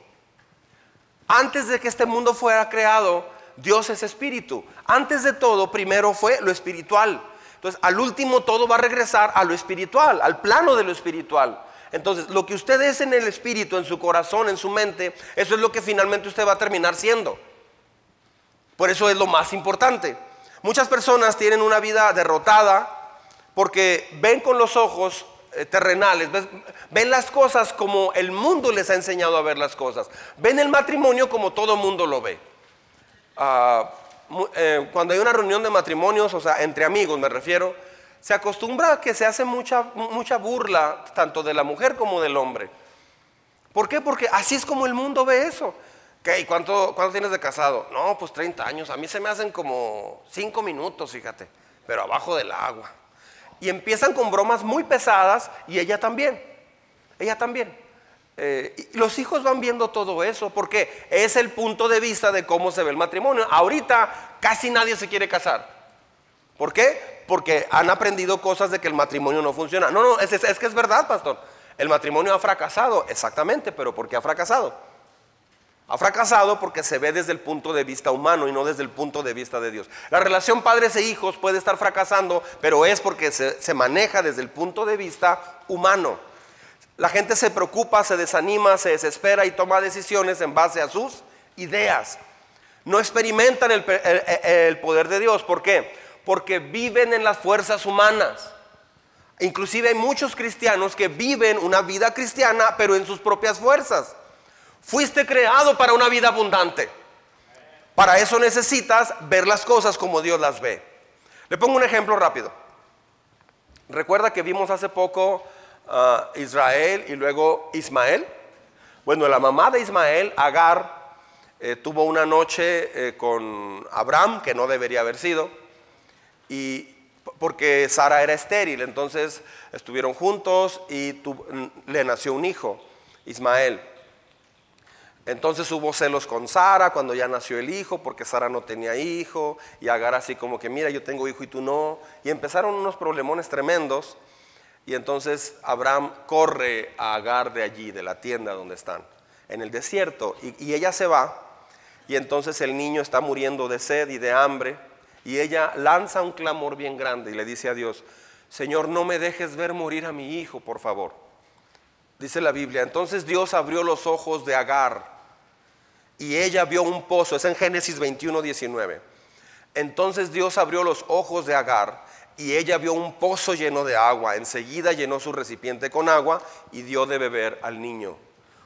Antes de que este mundo fuera creado, Dios es espíritu. Antes de todo, primero fue lo espiritual. Entonces, al último todo va a regresar a lo espiritual, al plano de lo espiritual. Entonces, lo que usted es en el espíritu, en su corazón, en su mente, eso es lo que finalmente usted va a terminar siendo. Por eso es lo más importante. Muchas personas tienen una vida derrotada porque ven con los ojos terrenales, ven las cosas como el mundo les ha enseñado a ver las cosas, ven el matrimonio como todo mundo lo ve. Ah, eh, cuando hay una reunión de matrimonios, o sea, entre amigos me refiero, se acostumbra a que se hace mucha, mucha burla tanto de la mujer como del hombre. ¿Por qué? Porque así es como el mundo ve eso. ¿Qué? ¿Cuánto, ¿Cuánto tienes de casado? No, pues 30 años. A mí se me hacen como 5 minutos, fíjate, pero abajo del agua. Y empiezan con bromas muy pesadas y ella también. Ella también. Eh, los hijos van viendo todo eso porque es el punto de vista de cómo se ve el matrimonio. Ahorita casi nadie se quiere casar. ¿Por qué? Porque han aprendido cosas de que el matrimonio no funciona. No, no, es, es que es verdad, pastor. El matrimonio ha fracasado, exactamente, pero ¿por qué ha fracasado? Ha fracasado porque se ve desde el punto de vista humano y no desde el punto de vista de Dios. La relación padres e hijos puede estar fracasando, pero es porque se, maneja desde el punto de vista humano. La gente se preocupa, se desanima, se desespera y toma decisiones en base a sus ideas. No experimentan el, el poder de Dios. ¿Por qué? Porque viven en las fuerzas humanas. Inclusive hay muchos cristianos que viven una vida cristiana, pero en sus propias fuerzas. Fuiste creado para una vida abundante. Para eso necesitas ver las cosas como Dios las ve. Le pongo un ejemplo rápido. Recuerda que vimos hace poco a Israel y luego Ismael. Bueno, la mamá de Ismael, Agar, eh, tuvo una noche eh, con Abraham, que no debería haber sido, y porque Sara era estéril, entonces estuvieron juntos y le nació un hijo, Ismael. Entonces hubo celos con Sara cuando ya nació el hijo, porque Sara no tenía hijo, y Agar así como que, mira, yo tengo hijo y tú no. Y empezaron unos problemones tremendos, y entonces Abraham corre a Agar de allí, de la tienda donde están, en el desierto, y, y ella se va, y entonces el niño está muriendo de sed y de hambre, y ella lanza un clamor bien grande y le dice a Dios, Señor, no me dejes ver morir a mi hijo, por favor. Dice la Biblia, entonces Dios abrió los ojos de Agar y ella vio un pozo, es en Génesis 21, 19. Entonces Dios abrió los ojos de Agar y ella vio un pozo lleno de agua. Enseguida llenó su recipiente con agua y dio de beber al niño.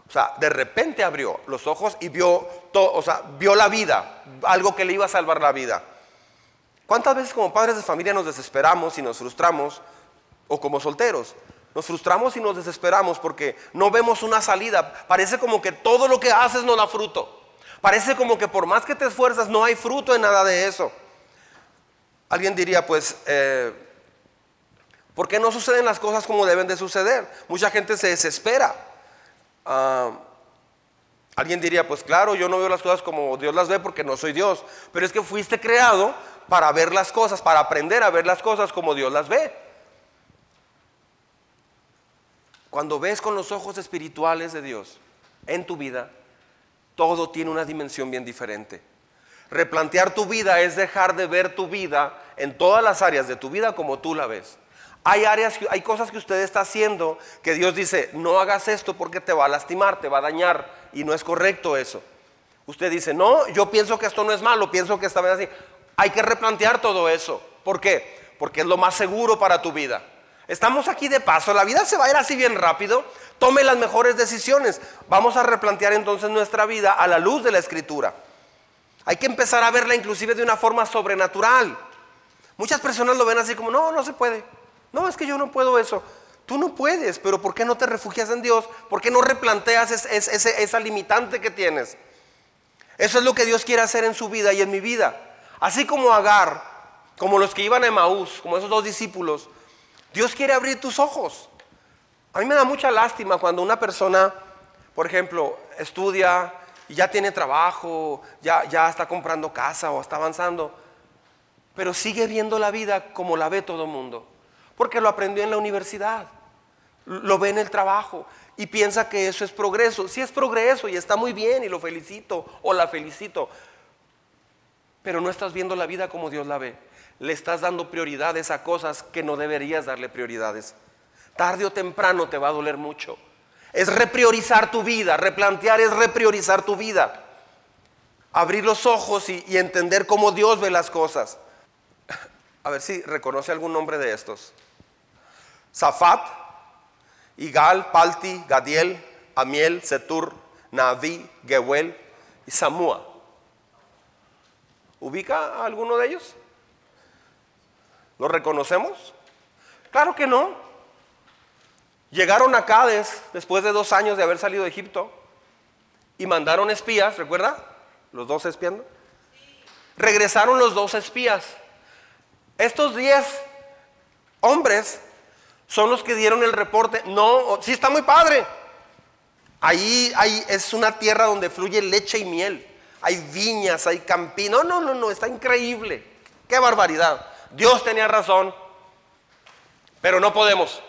O sea, de repente abrió los ojos y vio todo, o sea, vio la vida, algo que le iba a salvar la vida. ¿Cuántas veces como padres de familia nos desesperamos y nos frustramos o como solteros? Nos frustramos y nos desesperamos porque no vemos una salida. Parece como que todo lo que haces no da fruto. Parece como que por más que te esfuerzas no hay fruto en nada de eso. Alguien diría, pues, eh, ¿por qué no suceden las cosas como deben de suceder? Mucha gente se desespera. Ah, alguien diría, pues claro, yo no veo las cosas como Dios las ve porque no soy Dios. Pero es que fuiste creado para ver las cosas, para aprender a ver las cosas como Dios las ve. Cuando ves con los ojos espirituales de Dios en tu vida, todo tiene una dimensión bien diferente. Replantear tu vida es dejar de ver tu vida en todas las áreas de tu vida como tú la ves. Hay áreas, hay cosas que usted está haciendo que Dios dice, no hagas esto porque te va a lastimar, te va a dañar y no es correcto eso. Usted dice, no, yo pienso que esto no es malo, pienso que está bien así. Hay que replantear todo eso. ¿Por qué? Porque es lo más seguro para tu vida. Estamos aquí de paso, la vida se va a ir así bien rápido, tome las mejores decisiones. Vamos a replantear entonces nuestra vida a la luz de la escritura. Hay que empezar a verla inclusive de una forma sobrenatural. Muchas personas lo ven así como, no, no se puede. No, es que yo no puedo eso. Tú no puedes, pero ¿por qué no te refugias en Dios? ¿Por qué no replanteas esa limitante que tienes? Eso es lo que Dios quiere hacer en su vida y en mi vida. Así como Agar, como los que iban a Emaús, como esos dos discípulos, Dios quiere abrir tus ojos. A mí me da mucha lástima cuando una persona, por ejemplo, estudia y ya tiene trabajo, ya, ya está comprando casa o está avanzando, pero sigue viendo la vida como la ve todo el mundo, porque lo aprendió en la universidad, lo ve en el trabajo y piensa que eso es progreso. Sí es progreso y está muy bien y lo felicito o la felicito, pero no estás viendo la vida como Dios la ve. Le estás dando prioridades a cosas que no deberías darle prioridades tarde o temprano te va a doler mucho. Es repriorizar tu vida, replantear es repriorizar tu vida. Abrir los ojos y, entender cómo Dios ve las cosas. A ver si reconoce algún nombre de estos. Zafat, Igal, Palti, Gadiel, Amiel, Setur, Naví, Gehuel y Samúa. ¿Ubica a alguno de ellos? ¿Lo reconocemos? Claro que no. Llegaron a Cádiz después de dos años de haber salido de Egipto y mandaron espías, ¿recuerda? Los dos espiando. Regresaron los dos espías. Estos diez hombres son los que dieron el reporte. No, sí está muy padre. Ahí, ahí es una tierra donde fluye leche y miel. Hay viñas, hay campinos. No, no, no, no, está increíble. Qué barbaridad. Dios tenía razón, pero no podemos.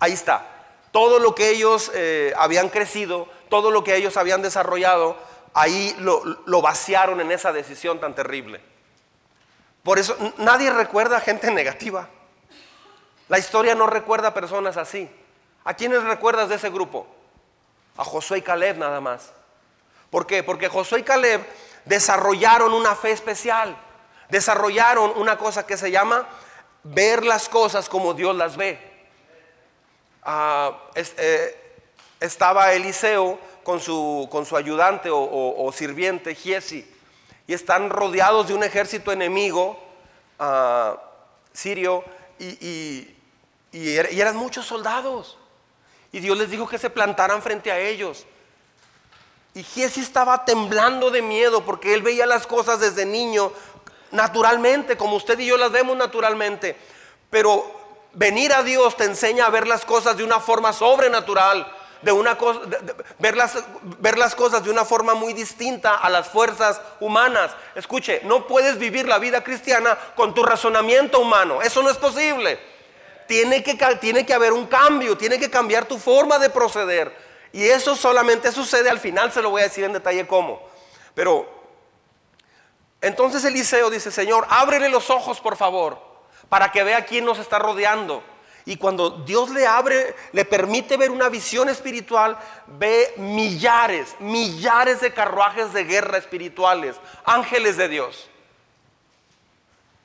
Ahí está. Todo lo que ellos eh, habían crecido, todo lo que ellos habían desarrollado, ahí lo, lo vaciaron en esa decisión tan terrible. Por eso nadie recuerda a gente negativa. La historia no recuerda a personas así. ¿A quiénes recuerdas de ese grupo? A Josué y Caleb nada más. ¿Por qué? Porque Josué y Caleb desarrollaron una fe especial. Desarrollaron una cosa que se llama ver las cosas como Dios las ve. Eh, estaba Eliseo con su, con su ayudante o, sirviente, Giesi, y están rodeados de un ejército enemigo ah, sirio y, y, eran muchos soldados. Y Dios les dijo que se plantaran frente a ellos. Y Giesi estaba temblando de miedo porque él veía las cosas desde niño naturalmente, como usted y yo las vemos naturalmente. Pero venir a Dios te enseña a ver las cosas de una forma sobrenatural, de una ver, las, ver las cosas de una forma muy distinta a las fuerzas humanas. Escuche, no puedes vivir la vida cristiana con tu razonamiento humano, eso no es posible. Tiene que, tiene que haber un cambio, tiene que cambiar tu forma de proceder. Y eso solamente sucede al final, se lo voy a decir en detalle cómo. Pero entonces Eliseo dice, Señor, ábrele los ojos, por favor para que vea quién nos está rodeando. Y cuando Dios le abre, le permite ver una visión espiritual, ve millares, millares de carruajes de guerra espirituales, ángeles de Dios.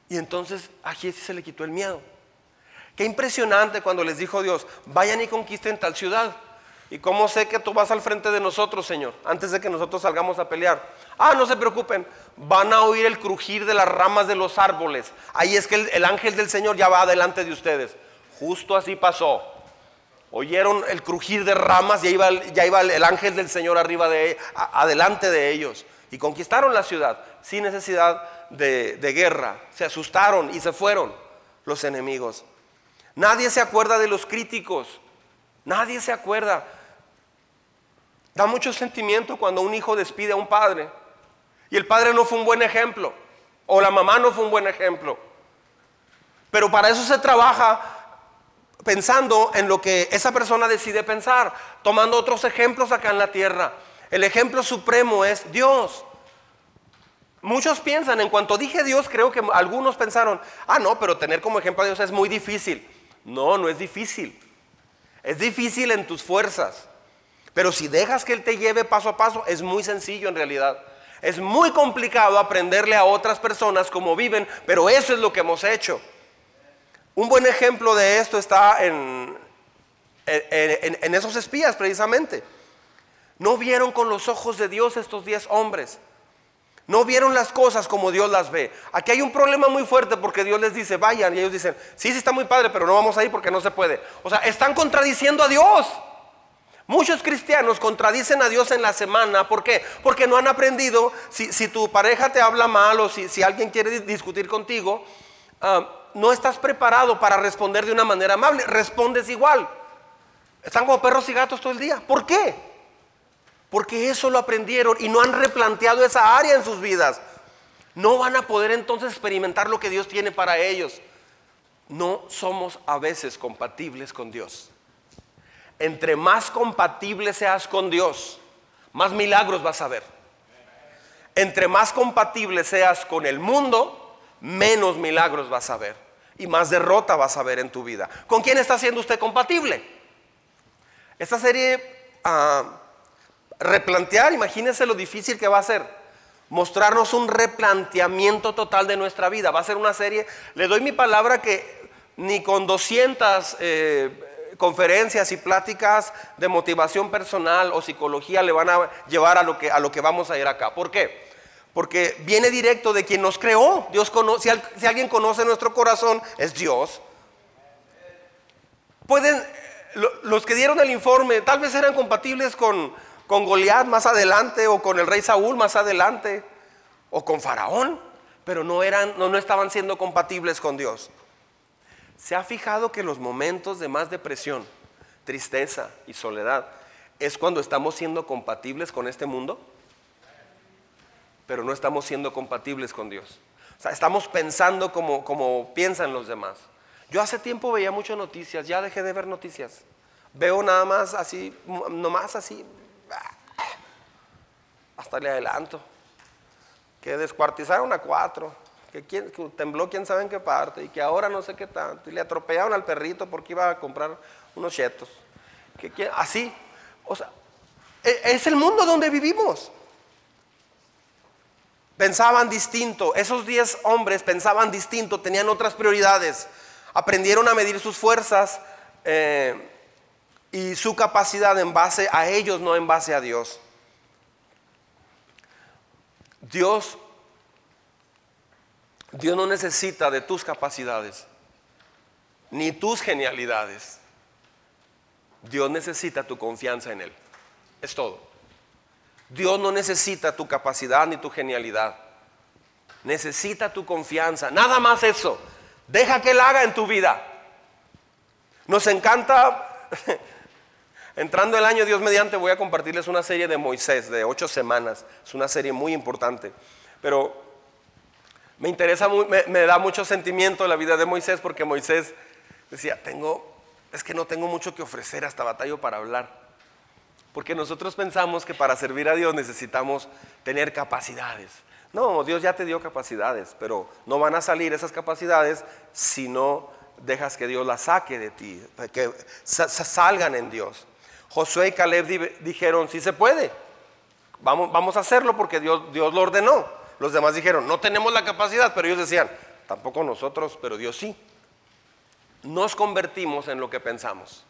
Y entonces a Giesi se le quitó el miedo. Qué impresionante cuando les dijo Dios, vayan y conquisten tal ciudad. ¿Y cómo sé que tú vas al frente de nosotros, Señor? Antes de que nosotros salgamos a pelear. Ah, no se preocupen, van a oír el crujir de las ramas de los árboles. Ahí es que el, ángel del Señor ya va delante de ustedes. Justo así pasó. Oyeron el crujir de ramas y ya iba, el ángel del Señor arriba de, adelante de ellos. Y conquistaron la ciudad sin necesidad de guerra. Se asustaron y se fueron los enemigos. Nadie se acuerda de los críticos. Nadie se acuerda. Da mucho sentimiento cuando un hijo despide a un padre y el padre no fue un buen ejemplo o la mamá no fue un buen ejemplo. Pero para eso se trabaja pensando en lo que esa persona decide pensar, tomando otros ejemplos acá en la tierra. El ejemplo supremo es Dios. Muchos piensan, en cuanto dije Dios, creo que algunos pensaron, ah, no, pero tener como ejemplo a Dios es muy difícil. No, no es difícil. Es difícil en tus fuerzas. Pero si dejas que Él te lleve paso a paso, es muy sencillo en realidad. Es muy complicado aprenderle a otras personas cómo viven, pero eso es lo que hemos hecho. Un buen ejemplo de esto está en, en, esos espías precisamente. No vieron con los ojos de Dios estos diez hombres. No vieron las cosas como Dios las ve. Aquí hay un problema muy fuerte porque Dios les dice, vayan. Y ellos dicen, sí, sí está muy padre, pero no vamos a ir porque no se puede. O sea, están contradiciendo a Dios. Muchos cristianos contradicen a Dios en la semana. ¿Por qué? Porque no han aprendido, si, tu pareja te habla mal o si, alguien quiere discutir contigo, ah, no estás preparado para responder de una manera amable. Respondes igual. Están como perros y gatos todo el día. ¿Por qué? Porque eso lo aprendieron y no han replanteado esa área en sus vidas. No van a poder entonces experimentar lo que Dios tiene para ellos. No somos a veces compatibles con Dios entre más compatible seas con Dios, más milagros vas a ver. Entre más compatible seas con el mundo, menos milagros vas a ver. Y más derrota vas a ver en tu vida. ¿Con quién está siendo usted compatible? Esta serie, ah, replantear, imagínense lo difícil que va a ser. Mostrarnos un replanteamiento total de nuestra vida. Va a ser una serie, le doy mi palabra que ni con 200 conferencias y pláticas de motivación personal o psicología le van a llevar a lo que, a lo que vamos a ir acá. ¿Por qué? Porque viene directo de quien nos creó. Dios conoce, si, alguien conoce nuestro corazón, es Dios. Pueden, los que dieron el informe, tal vez eran compatibles con, con Goliat más adelante, o con el rey Saúl más adelante, o con Faraón, pero no, eran, no, no estaban siendo compatibles con Dios. ¿Se ha fijado que los momentos de más depresión, tristeza y soledad es cuando estamos siendo compatibles con este mundo? Pero no estamos siendo compatibles con Dios. O sea, estamos pensando como, como piensan los demás. Yo hace tiempo veía muchas noticias, ya dejé de ver noticias. Veo nada más así, nomás así, hasta le adelanto. Que descuartizaron a cuatro que, tembló quién sabe en qué parte y que ahora no sé qué tanto. Y le atropellaron al perrito porque iba a comprar unos chetos. Que, así. O sea, e, es el mundo donde vivimos. Pensaban distinto. Esos diez hombres pensaban distinto, tenían otras prioridades. Aprendieron a medir sus fuerzas eh, y su capacidad en base a ellos, no en base a Dios. Dios Dios no necesita de tus capacidades, ni tus genialidades. Dios necesita tu confianza en Él. Es todo. Dios no necesita tu capacidad ni tu genialidad. Necesita tu confianza. Nada más eso. Deja que Él haga en tu vida. Nos encanta, entrando el año Dios mediante, voy a compartirles una serie de Moisés de ocho semanas. Es una serie muy importante. Pero me interesa, me, da mucho sentimiento la vida de Moisés porque Moisés decía, tengo, es que no tengo mucho que ofrecer hasta batalla para hablar. Porque nosotros pensamos que para servir a Dios necesitamos tener capacidades. No, Dios ya te dio capacidades, pero no van a salir esas capacidades si no dejas que Dios las saque de ti, que salgan en Dios. Josué y Caleb dijeron, sí se puede, vamos, vamos a hacerlo porque Dios, Dios lo ordenó. Los demás dijeron, no tenemos la capacidad, pero ellos decían, tampoco nosotros, pero Dios sí. Nos convertimos en lo que pensamos.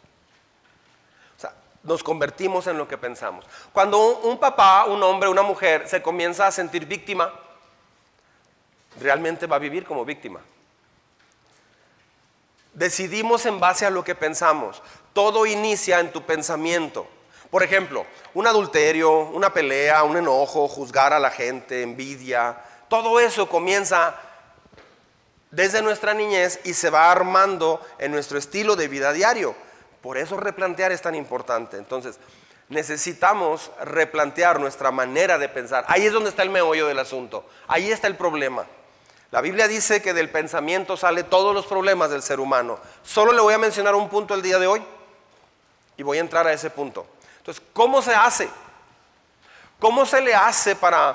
O sea, nos convertimos en lo que pensamos. Cuando un papá, un hombre, una mujer se comienza a sentir víctima, realmente va a vivir como víctima. Decidimos en base a lo que pensamos. Todo inicia en tu pensamiento. Por ejemplo, un adulterio, una pelea, un enojo, juzgar a la gente, envidia, todo eso comienza desde nuestra niñez y se va armando en nuestro estilo de vida diario. Por eso replantear es tan importante. Entonces, necesitamos replantear nuestra manera de pensar. Ahí es donde está el meollo del asunto. Ahí está el problema. La Biblia dice que del pensamiento sale todos los problemas del ser humano. Solo le voy a mencionar un punto el día de hoy y voy a entrar a ese punto. Entonces, ¿cómo se hace? ¿Cómo se le hace para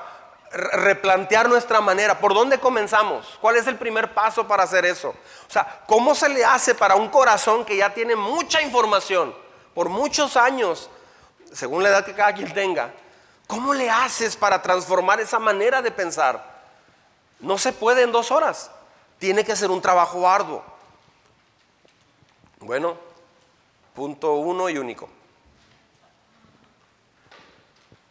replantear nuestra manera? ¿Por dónde comenzamos? ¿Cuál es el primer paso para hacer eso? O sea, ¿cómo se le hace para un corazón que ya tiene mucha información por muchos años, según la edad que cada quien tenga? ¿Cómo le haces para transformar esa manera de pensar? No se puede en dos horas. Tiene que ser un trabajo arduo. Bueno, punto uno y único.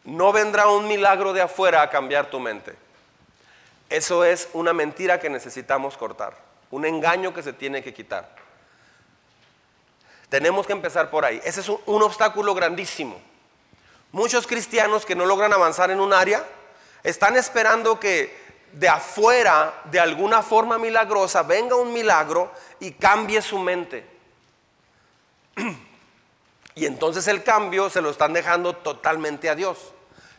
No vendrá un milagro de afuera a cambiar tu mente. Eso es una mentira que necesitamos cortar, un engaño que se tiene que quitar. Tenemos que empezar por ahí. Ese es un, un obstáculo grandísimo. Muchos cristianos que no logran avanzar en un área están esperando que de afuera, de alguna forma milagrosa, venga un milagro y cambie su mente. Y entonces el cambio se lo están dejando totalmente a Dios.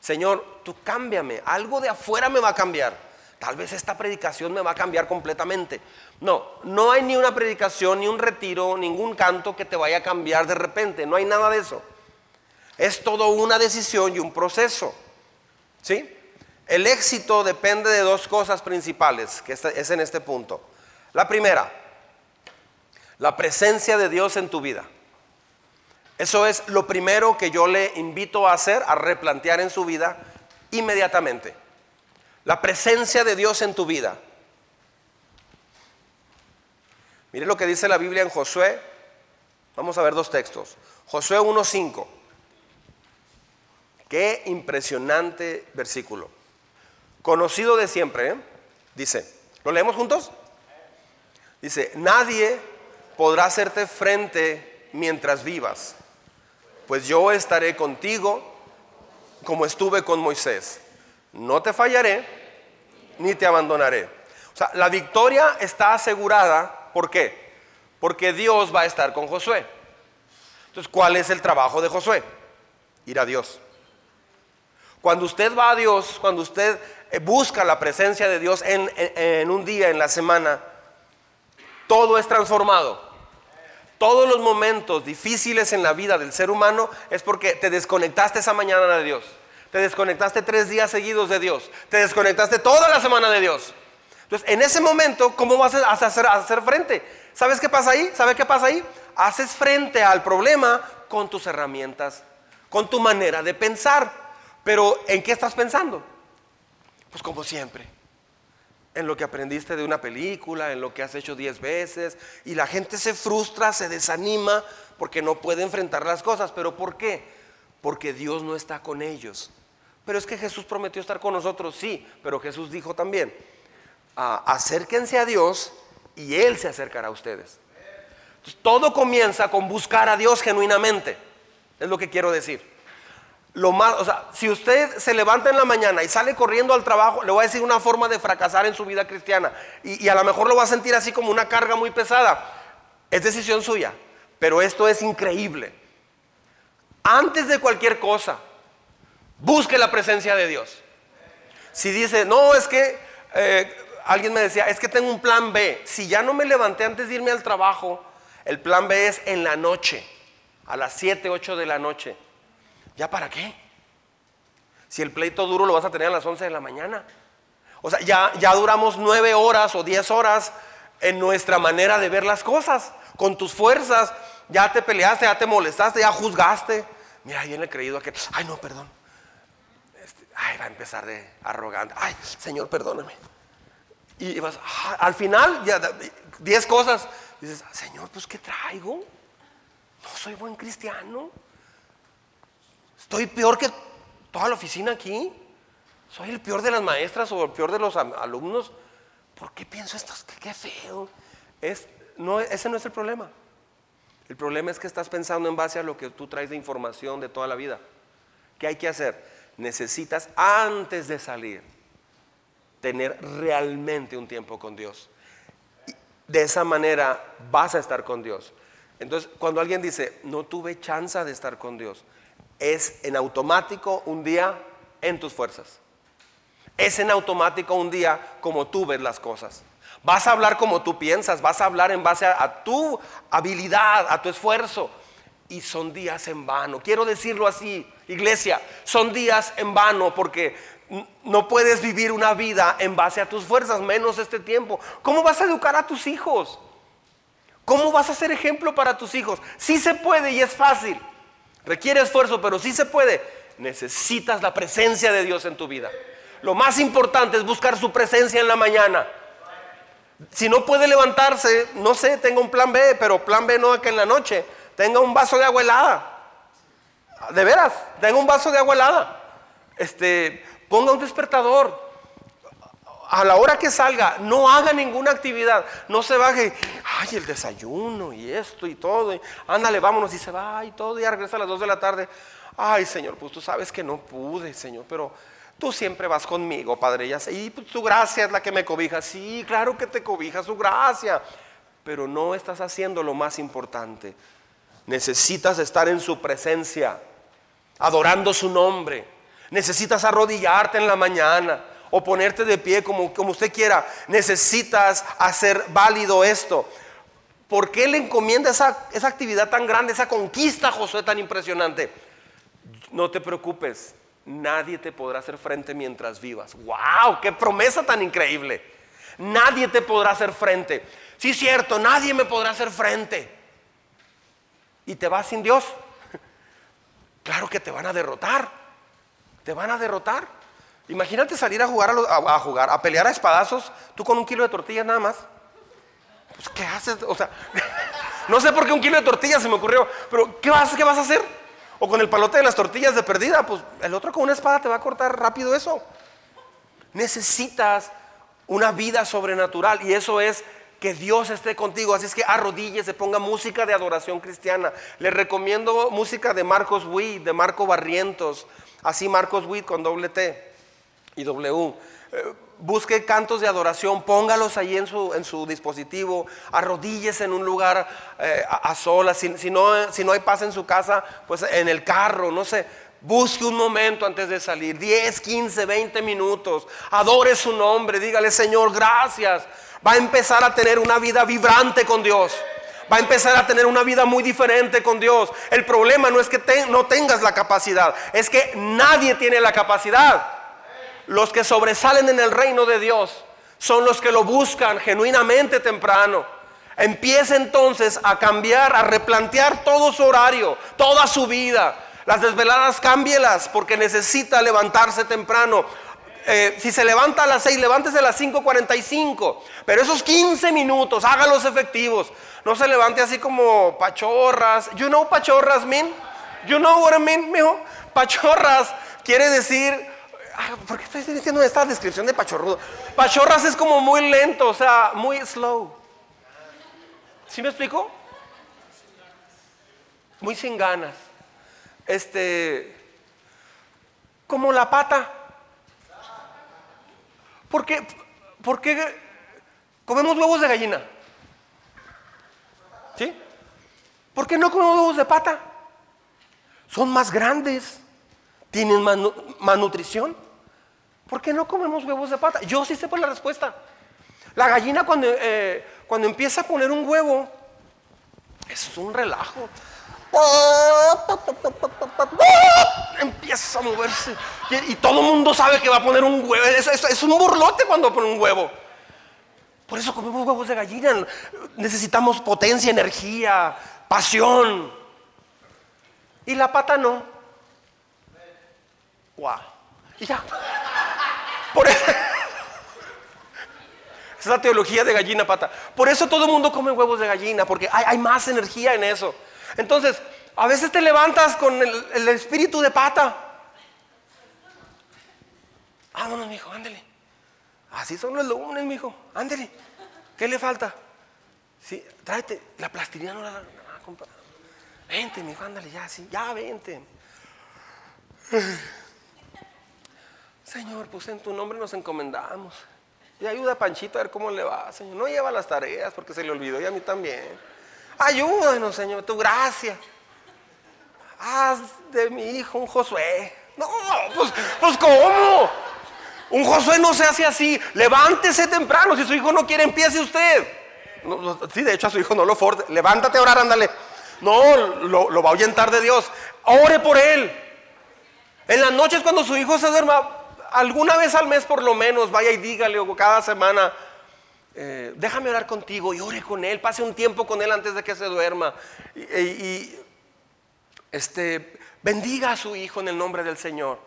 Señor, tú cámbiame, algo de afuera me va a cambiar. Tal vez esta predicación me va a cambiar completamente. No, no hay ni una predicación, ni un retiro, ningún canto que te vaya a cambiar de repente. No hay nada de eso. Es todo una decisión y un proceso. ¿Sí? El éxito depende de dos cosas principales, que es en este punto. La primera, la presencia de Dios en tu vida. Eso es lo primero que yo le invito a hacer, a replantear en su vida inmediatamente. La presencia de Dios en tu vida. Mire lo que dice la Biblia en Josué. Vamos a ver dos textos. Josué 1.5. Qué impresionante versículo. Conocido de siempre. ¿eh? Dice, ¿lo leemos juntos? Dice, nadie podrá hacerte frente mientras vivas pues yo estaré contigo como estuve con Moisés. No te fallaré ni te abandonaré. O sea, la victoria está asegurada. ¿Por qué? Porque Dios va a estar con Josué. Entonces, ¿cuál es el trabajo de Josué? Ir a Dios. Cuando usted va a Dios, cuando usted eh, busca la presencia de Dios en, en un día, en la semana, todo es transformado todos los momentos difíciles en la vida del ser humano es porque te desconectaste esa mañana de Dios. Te desconectaste tres días seguidos de Dios. Te desconectaste toda la semana de Dios. Entonces, en ese momento, ¿cómo vas a hacer, hacer frente? ¿Sabes qué pasa ahí? ¿Sabes qué pasa ahí? Haces frente al problema con tus herramientas, con tu manera de pensar. Pero, ¿en qué estás pensando? Pues como siempre en lo que aprendiste de una película, en lo que has hecho diez veces, y la gente se frustra, se desanima porque no puede enfrentar las cosas. ¿Pero por qué? Porque Dios no está con ellos. Pero es que Jesús prometió estar con nosotros, sí, pero Jesús dijo también, acérquense a Dios y Él se acercará a ustedes. todo comienza con buscar a Dios genuinamente, es lo que quiero decir. Lo más, o sea, si usted se levanta en la mañana y sale corriendo al trabajo, le voy a decir una forma de fracasar en su vida cristiana. Y, a lo mejor lo va a sentir así como una carga muy pesada. Es decisión suya. Pero esto es increíble. Antes de cualquier cosa, busque la presencia de Dios. Si dice, no, es que eh, alguien me decía, es que tengo un plan B. Si ya no me levanté antes de irme al trabajo, el plan B es en la noche, a las 7, 8 de la noche. ¿Ya para qué? Si el pleito duro lo vas a tener a las 11 de la mañana. O sea, ya, ya duramos 9 horas o 10 horas en nuestra manera de ver las cosas. Con tus fuerzas, ya te peleaste, ya te molestaste, ya juzgaste. Mira, viene el creído que, ay no, perdón. Este, ay, va a empezar de arrogante. Ay, Señor, perdóname. Y vas, ah, al final, ya, 10 cosas. Dices, Señor, pues ¿qué traigo? No soy buen cristiano. Estoy peor que toda la oficina aquí. Soy el peor de las maestras o el peor de los alumnos. ¿Por qué pienso esto? Qué feo. No, ese no es el problema. El problema es que estás pensando en base a lo que tú traes de información de toda la vida. ¿Qué hay que hacer? Necesitas antes de salir tener realmente un tiempo con Dios. De esa manera vas a estar con Dios. Entonces, cuando alguien dice, no tuve chance de estar con Dios, es en automático un día en tus fuerzas. Es en automático un día como tú ves las cosas. Vas a hablar como tú piensas, vas a hablar en base a, tu habilidad, a tu esfuerzo. Y son días en vano. Quiero decirlo así, iglesia, son días en vano porque no puedes vivir una vida en base a tus fuerzas, menos este tiempo. ¿Cómo vas a educar a tus hijos? ¿Cómo vas a ser ejemplo para tus hijos? Sí se puede y es fácil. Requiere esfuerzo, pero sí se puede. Necesitas la presencia de Dios en tu vida. Lo más importante es buscar su presencia en la mañana. Si no puede levantarse, no sé, tenga un plan B, pero plan B no es que en la noche tenga un vaso de agua helada. De veras, tenga un vaso de agua helada. Este, ponga un despertador. A la hora que salga, no haga ninguna actividad. No se baje, ay, el desayuno y esto y todo. ándale, vámonos y se va y todo. Y regresa a las 2 de la tarde. Ay, Señor, pues tú sabes que no pude, Señor, pero Tú siempre vas conmigo, Padre. Ya sé, y tu gracia es la que me cobija. Sí, claro que te cobija su gracia. Pero no estás haciendo lo más importante. Necesitas estar en su presencia, adorando su nombre. Necesitas arrodillarte en la mañana o ponerte de pie como, como usted quiera. Necesitas hacer válido esto. ¿Por qué le encomienda esa, esa actividad tan grande, esa conquista, Josué, tan impresionante? No te preocupes, nadie te podrá hacer frente mientras vivas. ¡Wow! ¡Qué promesa tan increíble! Nadie te podrá hacer frente. Sí, cierto, nadie me podrá hacer frente. ¿Y te vas sin Dios? Claro que te van a derrotar. Te van a derrotar. Imagínate salir a jugar a, jugar, a pelear a espadazos, tú con un kilo de tortillas nada más. Pues, ¿qué haces? O sea, no sé por qué un kilo de tortillas se me ocurrió, pero ¿qué vas, qué vas a hacer? O con el palote de las tortillas de perdida, pues el otro con una espada te va a cortar rápido eso. Necesitas una vida sobrenatural y eso es que Dios esté contigo. Así es que arrodille, se ponga música de adoración cristiana. Les recomiendo música de Marcos Witt, de Marco Barrientos, así Marcos Witt con doble T y W. Eh, busque cantos de adoración, póngalos ahí en su, en su dispositivo, arrodíllese en un lugar eh, a, solas, si, no, si no hay paz en su casa, pues en el carro, no sé, busque un momento antes de salir, 10, 15, 20 minutos, adore su nombre, dígale Señor, gracias, va a empezar a tener una vida vibrante con Dios. Va a empezar a tener una vida muy diferente con Dios. El problema no es que no tengas la capacidad, es que nadie tiene la capacidad. Los que sobresalen en el reino de Dios son los que lo buscan genuinamente temprano. Empieza entonces a cambiar, a replantear todo su horario, toda su vida. Las desveladas cámbielas porque necesita levantarse temprano. Eh, si se levanta a las 6, levántese a las 5.45. Pero esos 15 minutos, hágalos efectivos. No se levante así como pachorras. You know pachorras mean? You know what I mean, mijo? Pachorras quiere decir Ah, ¿por qué estoy diciendo esta descripción de pachorrudo? Pachorras es como muy lento, o sea, muy slow. ¿Sí me explico? Muy sin ganas. Este, como la pata. ¿Por qué, ¿Por qué comemos huevos de gallina? ¿Sí? ¿Por qué no comemos huevos de pata? Son más grandes, tienen más nutrición. ¿Por qué no comemos huevos de pata? Yo sí sé por la respuesta. La gallina cuando, eh, cuando empieza a poner un huevo, es un relajo. Empieza a moverse. Y, todo el mundo sabe que va a poner un huevo. Es, un burlote cuando pone un huevo. Por eso comemos huevos de gallina. Necesitamos potencia, energía, pasión. Y la pata no. Wow. Y ya. Por eso, es la teología de gallina pata. Por eso todo el mundo come huevos de gallina, porque hay, más energía en eso. Entonces, a veces te levantas con el, espíritu de pata. Vámonos, mijo, ándele. Así son los lunes, mijo, ándele. ¿Qué le falta? Sí, tráete, la plastilina no la, la, Vente, mijo, ándale, ya, sí, ya, vente. Señor, pues en tu nombre nos encomendamos. Y ayuda a Panchito a ver cómo le va, Señor. No lleva las tareas porque se le olvidó y a mí también. Ayúdanos, Señor, tu gracia. Haz de mi hijo un Josué. No, pues, pues ¿cómo? Un Josué no se hace así. Levántese temprano. Si su hijo no quiere, empiece usted. sí, de hecho a su hijo no lo force. Levántate a orar, ándale. No, lo, lo va a ahuyentar de Dios. Ore por él. En las noches cuando su hijo se duerma, alguna vez al mes por lo menos, vaya y dígale o cada semana, eh, déjame orar contigo y ore con él, pase un tiempo con él antes de que se duerma. Y, este, bendiga a su hijo en el nombre del Señor.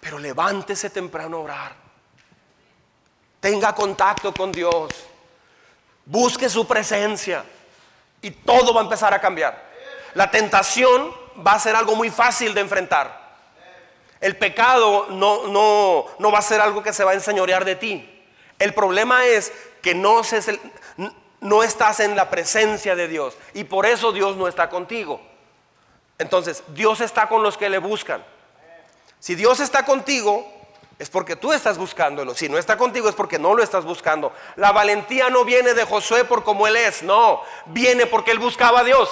Pero levántese temprano a orar. Tenga contacto con Dios. Busque su presencia. Y todo va a empezar a cambiar. La tentación va a ser algo muy fácil de enfrentar. El pecado no, no, no va a ser algo que se va a enseñorear de ti. El problema es que no, se, no estás en la presencia de Dios y por eso Dios no está contigo. Entonces, Dios está con los que le buscan. Si Dios está contigo, es porque tú estás buscándolo. Si no está contigo, es porque no lo estás buscando. La valentía no viene de Josué por como él es, no. Viene porque él buscaba a Dios.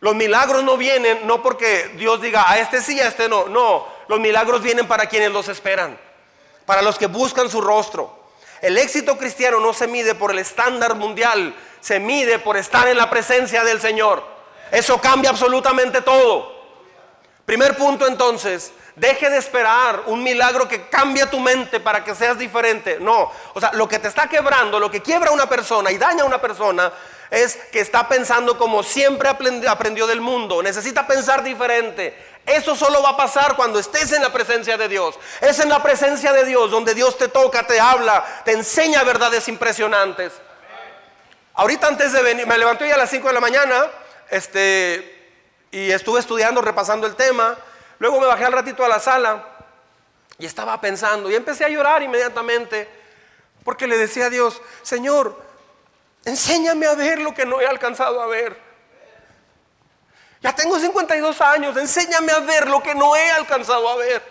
Los milagros no vienen no porque Dios diga a este sí, a este no. No, los milagros vienen para quienes los esperan, para los que buscan su rostro. El éxito cristiano no se mide por el estándar mundial, se mide por estar en la presencia del Señor. Eso cambia absolutamente todo. Primer punto entonces, deje de esperar un milagro que cambie tu mente para que seas diferente. No, o sea, lo que te está quebrando, lo que quiebra a una persona y daña a una persona, es que está pensando como siempre aprendió del mundo, necesita pensar diferente. Eso solo va a pasar cuando estés en la presencia de Dios. Es en la presencia de Dios donde Dios te toca, te habla, te enseña verdades impresionantes. Ahorita antes de venir, me levanté a las 5 de la mañana, este, y estuve estudiando, repasando el tema. Luego me bajé al ratito a la sala y estaba pensando y empecé a llorar inmediatamente porque le decía a Dios, Señor, Enséñame a ver lo que no he alcanzado a ver. Ya tengo 52 años, enséñame a ver lo que no he alcanzado a ver.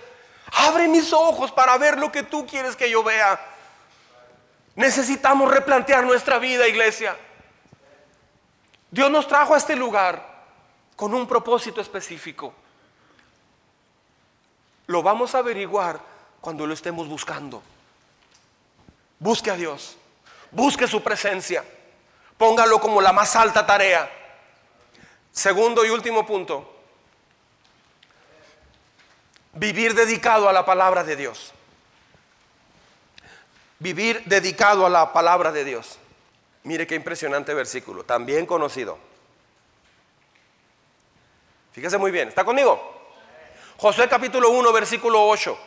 Abre mis ojos para ver lo que tú quieres que yo vea. Necesitamos replantear nuestra vida, iglesia. Dios nos trajo a este lugar con un propósito específico. Lo vamos a averiguar cuando lo estemos buscando. Busque a Dios, busque su presencia. Póngalo como la más alta tarea. Segundo y último punto. Vivir dedicado a la palabra de Dios. Vivir dedicado a la palabra de Dios. Mire qué impresionante versículo, también conocido. Fíjese muy bien, ¿está conmigo? Josué capítulo 1, versículo 8.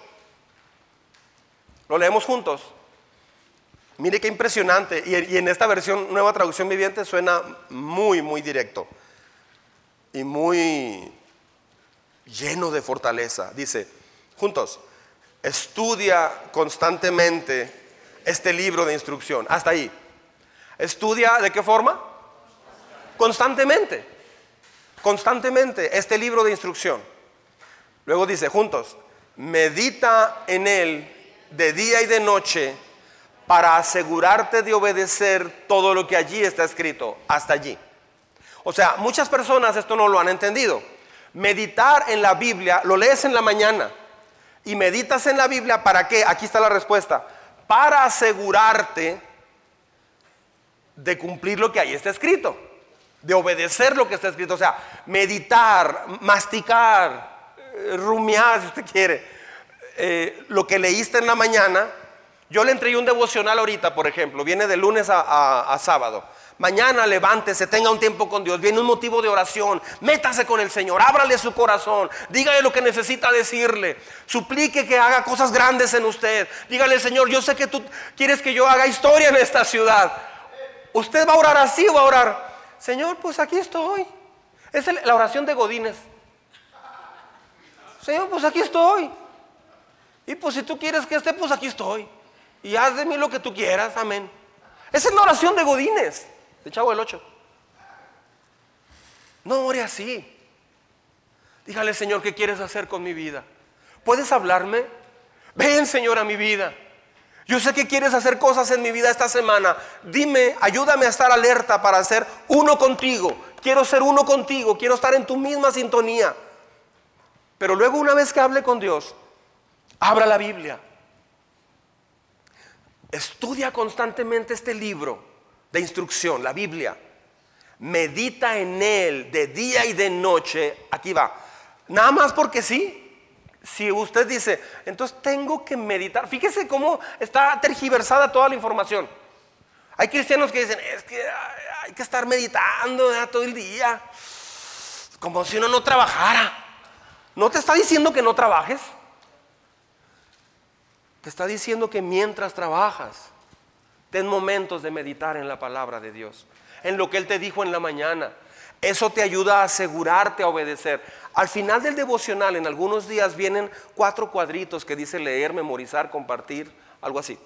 Lo leemos juntos. Mire qué impresionante. Y, en esta versión, nueva traducción viviente, suena muy, muy directo. Y muy lleno de fortaleza. Dice, juntos, estudia constantemente este libro de instrucción. Hasta ahí. ¿Estudia de qué forma? Constantemente. Constantemente este libro de instrucción. Luego dice, juntos, medita en él de día y de noche para asegurarte de obedecer todo lo que allí está escrito, hasta allí. O sea, muchas personas esto no lo han entendido. Meditar en la Biblia, lo lees en la mañana y meditas en la Biblia, ¿para qué? Aquí está la respuesta. Para asegurarte de cumplir lo que ahí está escrito, de obedecer lo que está escrito. O sea, meditar, masticar, eh, rumiar, si usted quiere, eh, lo que leíste en la mañana yo le entregué un devocional ahorita, por ejemplo, viene de lunes a, sábado. Mañana levántese, tenga un tiempo con Dios, viene un motivo de oración, métase con el Señor, ábrale su corazón, dígale lo que necesita decirle, suplique que haga cosas grandes en usted, dígale Señor, yo sé que tú quieres que yo haga historia en esta ciudad. ¿Usted va a orar así o va a orar? Señor, pues aquí estoy. Es la oración de Godínez. Señor, pues aquí estoy. Y pues si tú quieres que esté, pues aquí estoy. Y haz de mí lo que tú quieras, amén. Esa es la oración de Godínez de Chavo del 8. No ore así. Dígale, Señor, ¿qué quieres hacer con mi vida? ¿Puedes hablarme? Ven, Señor, a mi vida. Yo sé que quieres hacer cosas en mi vida esta semana. Dime, ayúdame a estar alerta para ser uno contigo. Quiero ser uno contigo. Quiero estar en tu misma sintonía. Pero luego una vez que hable con Dios, abra la Biblia. Estudia constantemente este libro de instrucción, la Biblia. Medita en él de día y de noche. Aquí va. Nada más porque sí. Si usted dice, entonces tengo que meditar. Fíjese cómo está tergiversada toda la información. Hay cristianos que dicen, es que hay que estar meditando todo el día. Como si uno no trabajara. ¿No te está diciendo que no trabajes? Te está diciendo que mientras trabajas, Ten momentos de meditar en la palabra de Dios, en lo que Él te dijo en la mañana. Eso te ayuda a asegurarte a obedecer. Al final del devocional, en algunos días vienen cuatro cuadritos que dice leer, memorizar, compartir, algo así.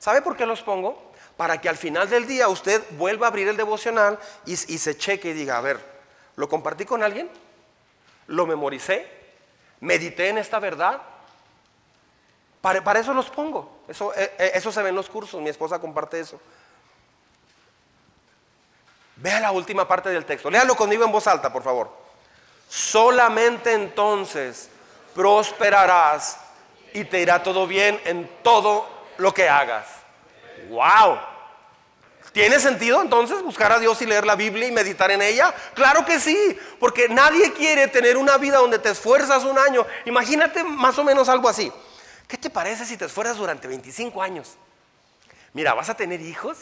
¿Sabe por qué los pongo? Para que al final del día usted vuelva a abrir el devocional y, y se cheque y diga, a ver, ¿lo compartí con alguien? ¿Lo memoricé? ¿Medité en esta verdad? Para, eso los pongo. Eso, eh, eh, eso se ve en los cursos. Mi esposa comparte eso. Vea la última parte del texto. Léalo conmigo en voz alta, por favor. Solamente entonces prosperarás y te irá todo bien en todo lo que hagas. ¡Wow! ¿Tiene sentido entonces buscar a Dios y leer la Biblia y meditar en ella? Claro que sí, porque nadie quiere tener una vida donde te esfuerzas un año. Imagínate más o menos algo así. ¿Qué te parece si te esfuerzas durante 25 años? Mira, vas a tener hijos,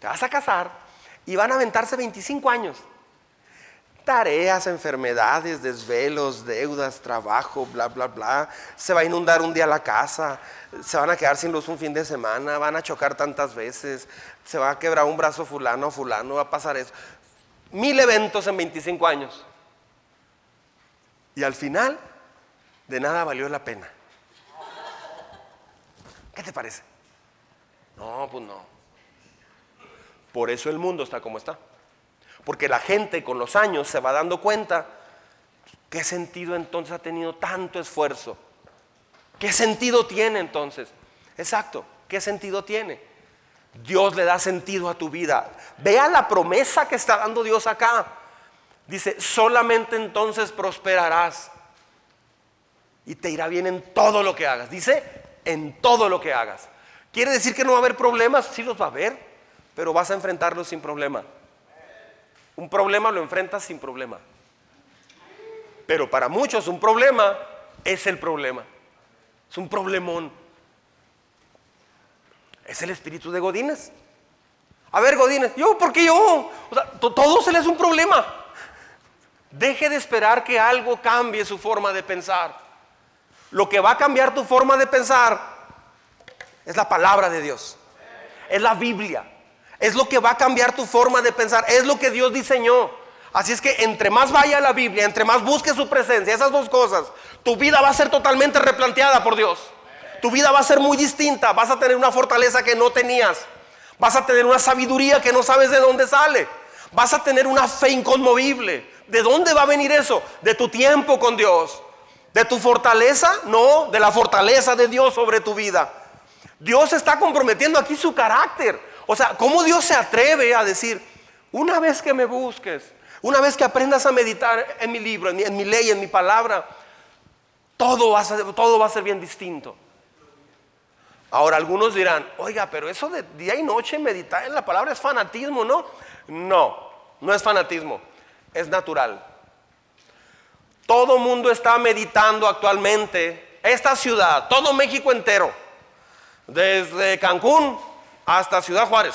te vas a casar y van a aventarse 25 años. Tareas, enfermedades, desvelos, deudas, trabajo, bla, bla, bla. Se va a inundar un día la casa, se van a quedar sin luz un fin de semana, van a chocar tantas veces, se va a quebrar un brazo fulano fulano, va a pasar eso. Mil eventos en 25 años. Y al final, de nada valió la pena. ¿Qué te parece? No, pues no. Por eso el mundo está como está. Porque la gente con los años se va dando cuenta, ¿qué sentido entonces ha tenido tanto esfuerzo? ¿Qué sentido tiene entonces? Exacto, ¿qué sentido tiene? Dios le da sentido a tu vida. Vea la promesa que está dando Dios acá. Dice, solamente entonces prosperarás y te irá bien en todo lo que hagas. Dice, en todo lo que hagas. ¿Quiere decir que no va a haber problemas? Sí los va a haber, pero vas a enfrentarlos sin problema. Un problema lo enfrentas sin problema. Pero para muchos un problema es el problema. Es un problemón. Es el espíritu de Godínez. A ver, Godínez, yo, ¿por qué yo? O sea, todo se le es un problema. Deje de esperar que algo cambie su forma de pensar. Lo que va a cambiar tu forma de pensar es la palabra de Dios. Es la Biblia. Es lo que va a cambiar tu forma de pensar. Es lo que Dios diseñó. Así es que entre más vaya la Biblia, entre más busque su presencia, esas dos cosas, tu vida va a ser totalmente replanteada por Dios. Tu vida va a ser muy distinta. Vas a tener una fortaleza que no tenías. Vas a tener una sabiduría que no sabes de dónde sale. Vas a tener una fe inconmovible. ¿De dónde va a venir eso? De tu tiempo con Dios. ¿De tu fortaleza? No, de la fortaleza de Dios sobre tu vida. Dios está comprometiendo aquí su carácter. O sea, ¿cómo Dios se atreve a decir, una vez que me busques, una vez que aprendas a meditar en mi libro, en mi, ley, en mi palabra, todo va, a ser, todo va a ser bien distinto? Ahora algunos dirán, oiga, pero eso de día y noche meditar en la palabra es fanatismo, ¿no? No, no es fanatismo, es natural. Todo mundo está meditando actualmente esta ciudad, todo México entero, desde Cancún hasta Ciudad Juárez.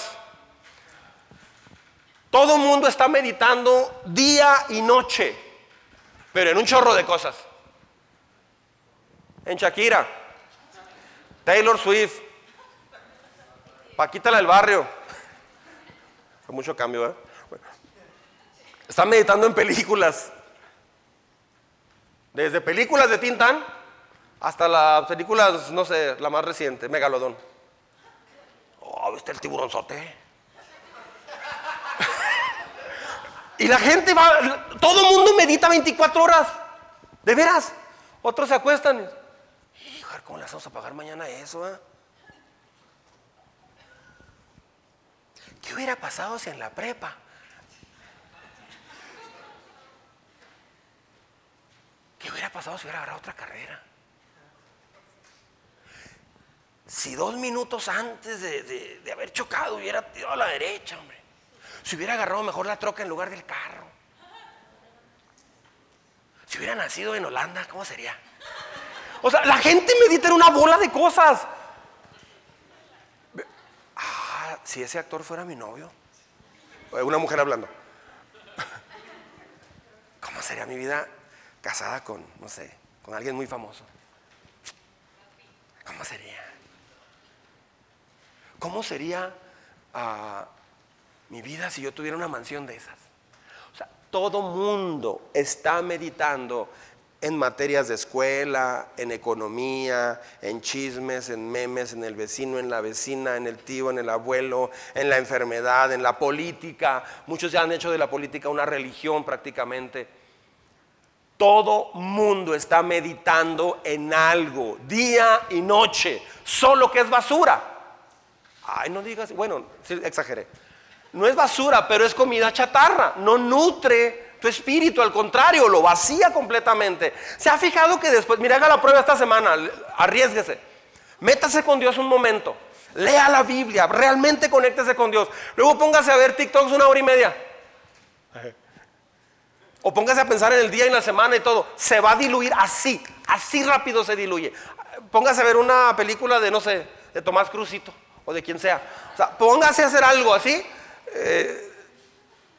Todo el mundo está meditando día y noche, pero en un chorro de cosas. En Shakira, Taylor Swift, Paquita del barrio. Fue mucho cambio, ¿eh? Están meditando en películas. Desde películas de Tintán hasta las películas, no sé, la más reciente, Megalodón. Oh, ¿viste el tiburonzote? y la gente va, todo el mundo medita 24 horas. De veras. Otros se acuestan. Hijo, ¿cómo les vamos a pagar mañana eso? Eh? ¿Qué hubiera pasado si en la prepa? ¿Qué hubiera pasado si hubiera agarrado otra carrera? Si dos minutos antes de, haber chocado hubiera tirado a la derecha, hombre. Si hubiera agarrado mejor la troca en lugar del carro. Si hubiera nacido en Holanda, ¿cómo sería? O sea, la gente medita en una bola de cosas. Ah, si ese actor fuera mi novio. Una mujer hablando. ¿Cómo sería mi vida casada con, no sé, con alguien muy famoso? ¿Cómo sería? ¿Cómo sería ah, mi vida si yo tuviera una mansión de esas? O sea, todo mundo está meditando en materias de escuela, en economía, en chismes, en memes, en el vecino, en la vecina, en el tío, en el abuelo, en la enfermedad, en la política. Muchos ya han hecho de la política una religión prácticamente. Todo mundo está meditando en algo, día y noche, solo que es basura. Ay, no digas, bueno, exageré. No es basura, pero es comida chatarra. No nutre tu espíritu, al contrario, lo vacía completamente. ¿Se ha fijado que después, mira, haga la prueba esta semana, arriesguese, métase con Dios un momento, lea la Biblia, realmente conéctese con Dios. Luego póngase a ver TikToks una hora y media. O póngase a pensar en el día y la semana y todo. Se va a diluir así, así rápido se diluye. Póngase a ver una película de, no sé, de Tomás Cruzito o de quien sea. O sea, póngase a hacer algo así. Eh,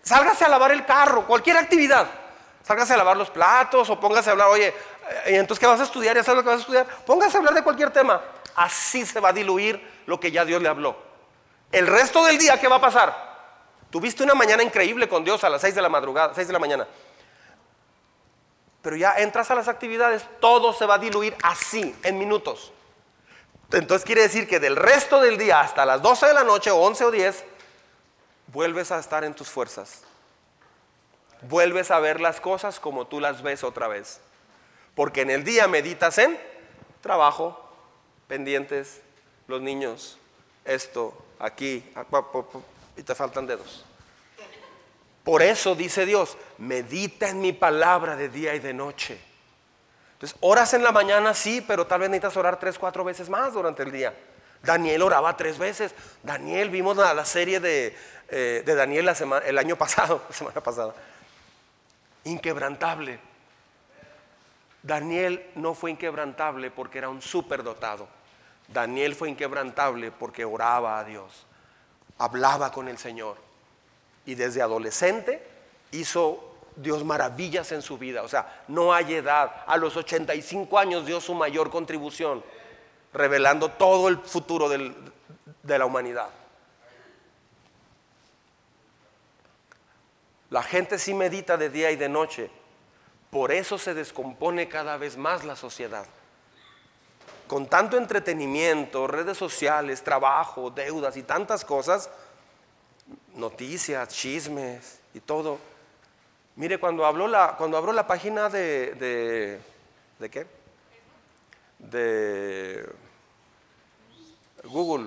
sálgase a lavar el carro, cualquier actividad. Sálgase a lavar los platos o póngase a hablar, oye, ¿y eh, entonces qué vas a estudiar? ¿Ya sabes lo que vas a estudiar? Póngase a hablar de cualquier tema. Así se va a diluir lo que ya Dios le habló. El resto del día, ¿qué va a pasar? Tuviste una mañana increíble con Dios a las 6 de la madrugada, 6 de la mañana. Pero ya entras a las actividades, todo se va a diluir así, en minutos. Entonces quiere decir que del resto del día hasta las 12 de la noche, o 11 o 10, vuelves a estar en tus fuerzas. Vuelves a ver las cosas como tú las ves otra vez. Porque en el día meditas en trabajo, pendientes, los niños, esto, aquí, y te faltan dedos. Por eso dice Dios, medita en mi palabra de día y de noche. Entonces, oras en la mañana, sí, pero tal vez necesitas orar tres, cuatro veces más durante el día. Daniel oraba tres veces. Daniel, vimos la, serie de, eh, Daniel el año pasado, la semana pasada. Inquebrantable. Daniel no fue inquebrantable porque era un superdotado. Daniel fue inquebrantable porque oraba a Dios, hablaba con el Señor. Y desde adolescente hizo Dios maravillas en su vida. O sea, no hay edad. A los 85 años dio su mayor contribución, revelando todo el futuro de la humanidad. La gente sí medita de día y de noche. Por eso se descompone cada vez más la sociedad. Con tanto entretenimiento, redes sociales, trabajo, deudas y tantas cosas, noticias, chismes y todo, Mire, cuando, habló la, cuando abro la página de, de, de qué? De Google.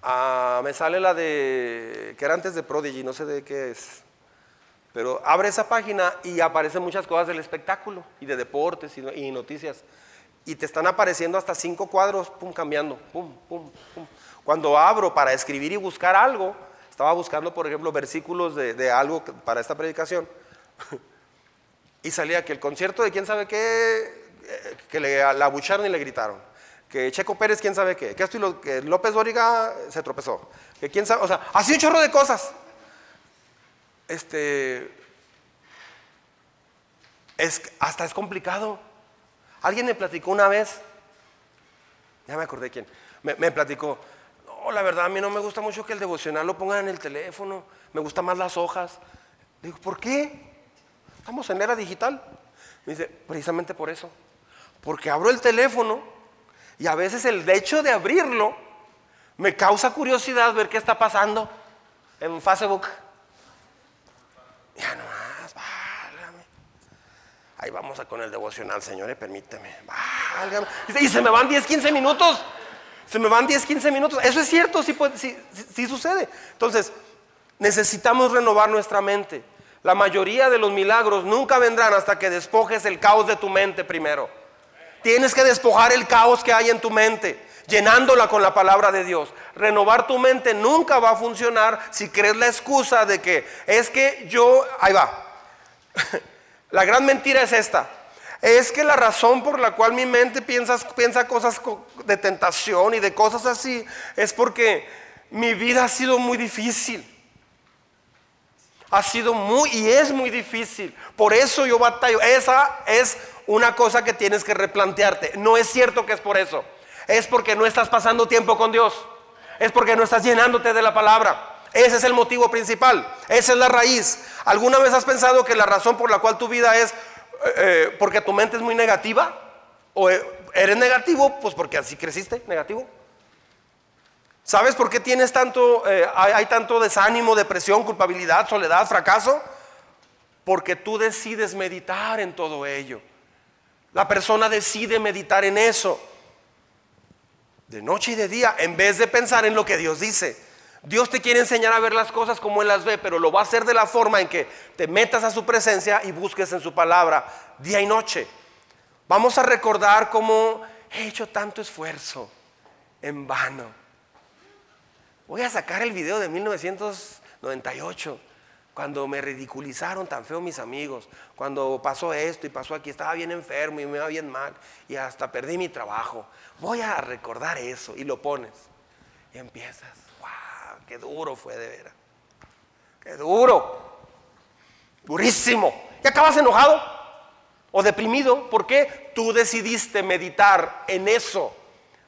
Ah, me sale la de, que era antes de Prodigy, no sé de qué es. Pero abre esa página y aparecen muchas cosas del espectáculo y de deportes y, y noticias. Y te están apareciendo hasta cinco cuadros, pum, cambiando, pum, pum, pum. Cuando abro para escribir y buscar algo, estaba buscando, por ejemplo, versículos de, algo para esta predicación. y salía que el concierto de quién sabe qué, eh, que le, la abucharon y le gritaron. que Checo Pérez, quién sabe qué, que, López Dóriga se tropezó, que quién sabe, o sea, así un chorro de cosas. Este, es, hasta es complicado. Alguien me platicó una vez, ya me acordé quién, me platicó, la verdad a mí no me gusta mucho que el devocional lo pongan en el teléfono, me gustan más las hojas. Digo, ¿por qué? Estamos en era digital. Me dice, precisamente por eso. Porque abro el teléfono y a veces el hecho de abrirlo me causa curiosidad ver qué está pasando en Facebook. Ya nomás, válgame. Ahí vamos con el devocional, señores, permíteme. Válgame. Y se me van 10, 15 minutos. Se me van 10, 15 minutos. Eso es cierto, sí, sí sucede. Entonces, necesitamos renovar nuestra mente. La mayoría de los milagros nunca vendrán hasta que despojes el caos de tu mente primero. Tienes que despojar el caos que hay en tu mente, llenándola con la palabra de Dios. Renovar tu mente nunca va a funcionar si crees la excusa de que es que yo, ahí va. La gran mentira es esta. Es que la razón por la cual mi mente piensa, cosas de tentación y de cosas así es porque mi vida ha sido muy difícil ha sido muy y es muy difícil. Por eso yo batallo. Esa es una cosa que tienes que replantearte. No es cierto que es por eso. Es porque no estás pasando tiempo con Dios. Es porque no estás llenándote de la palabra. Ese es el motivo principal. Esa es la raíz. ¿Alguna vez has pensado que la razón por la cual tu vida es eh, eh, porque tu mente es muy negativa? ¿O eh, eres negativo? Pues porque así creciste, negativo. ¿Sabes por qué tienes tanto, hay, tanto desánimo, depresión, culpabilidad, soledad, fracaso? Porque tú decides meditar en todo ello. La persona decide meditar en eso. De noche y de día, en vez de pensar en lo que Dios dice. Dios te quiere enseñar a ver las cosas como Él las ve, pero lo va a hacer de la forma en que te metas a su presencia y busques en su palabra día y noche. Vamos a recordar cómo he hecho tanto esfuerzo en vano Voy a sacar el video de 1998, cuando me ridiculizaron tan feo mis amigos, cuando pasó esto y pasó aquí, estaba bien enfermo y me iba bien mal y hasta perdí mi trabajo. Voy a recordar eso y lo pones. Y empiezas, qué duro fue de veras. Qué duro. Durísimo. ¿Y acabas enojado o deprimido? ¿Por qué? Tú decidiste meditar en eso.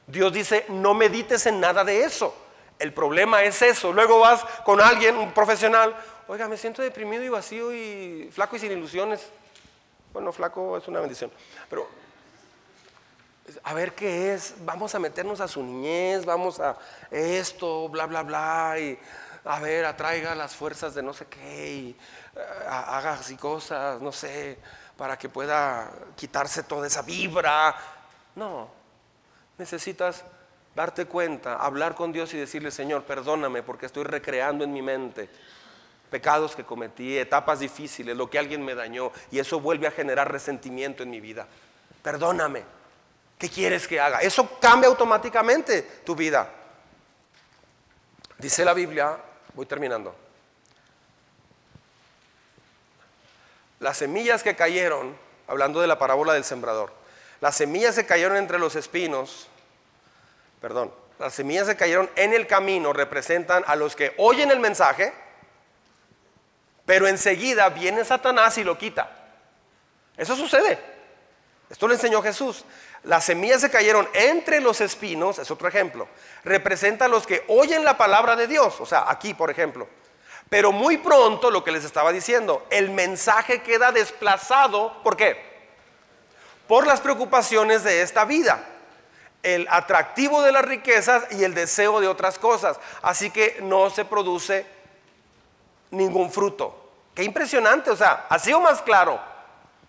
Dios dice, no medites en nada de eso. El problema es eso. Luego vas con alguien, un profesional, oiga, me siento deprimido y vacío y flaco y sin ilusiones. Bueno, flaco es una bendición. Pero, a ver qué es, vamos a meternos a su niñez, vamos a esto, bla, bla, bla, y a ver, atraiga las fuerzas de no sé qué, y eh, haga así cosas, no sé, para que pueda quitarse toda esa vibra. No, necesitas darte cuenta, hablar con Dios y decirle, Señor, perdóname porque estoy recreando en mi mente pecados que cometí, etapas difíciles, lo que alguien me dañó, y eso vuelve a generar resentimiento en mi vida. Perdóname. ¿Qué quieres que haga? Eso cambia automáticamente tu vida. Dice la Biblia, voy terminando. Las semillas que cayeron, hablando de la parábola del sembrador, las semillas que cayeron entre los espinos, perdón, las semillas que cayeron en el camino representan a los que oyen el mensaje, pero enseguida viene Satanás y lo quita. Eso sucede. Esto lo enseñó Jesús. Las semillas que cayeron entre los espinos, es otro ejemplo, representa a los que oyen la palabra de Dios. O sea, aquí, por ejemplo. Pero muy pronto, lo que les estaba diciendo, el mensaje queda desplazado. ¿Por qué? Por las preocupaciones de esta vida el atractivo de las riquezas y el deseo de otras cosas. Así que no se produce ningún fruto. Qué impresionante, o sea, así o más claro.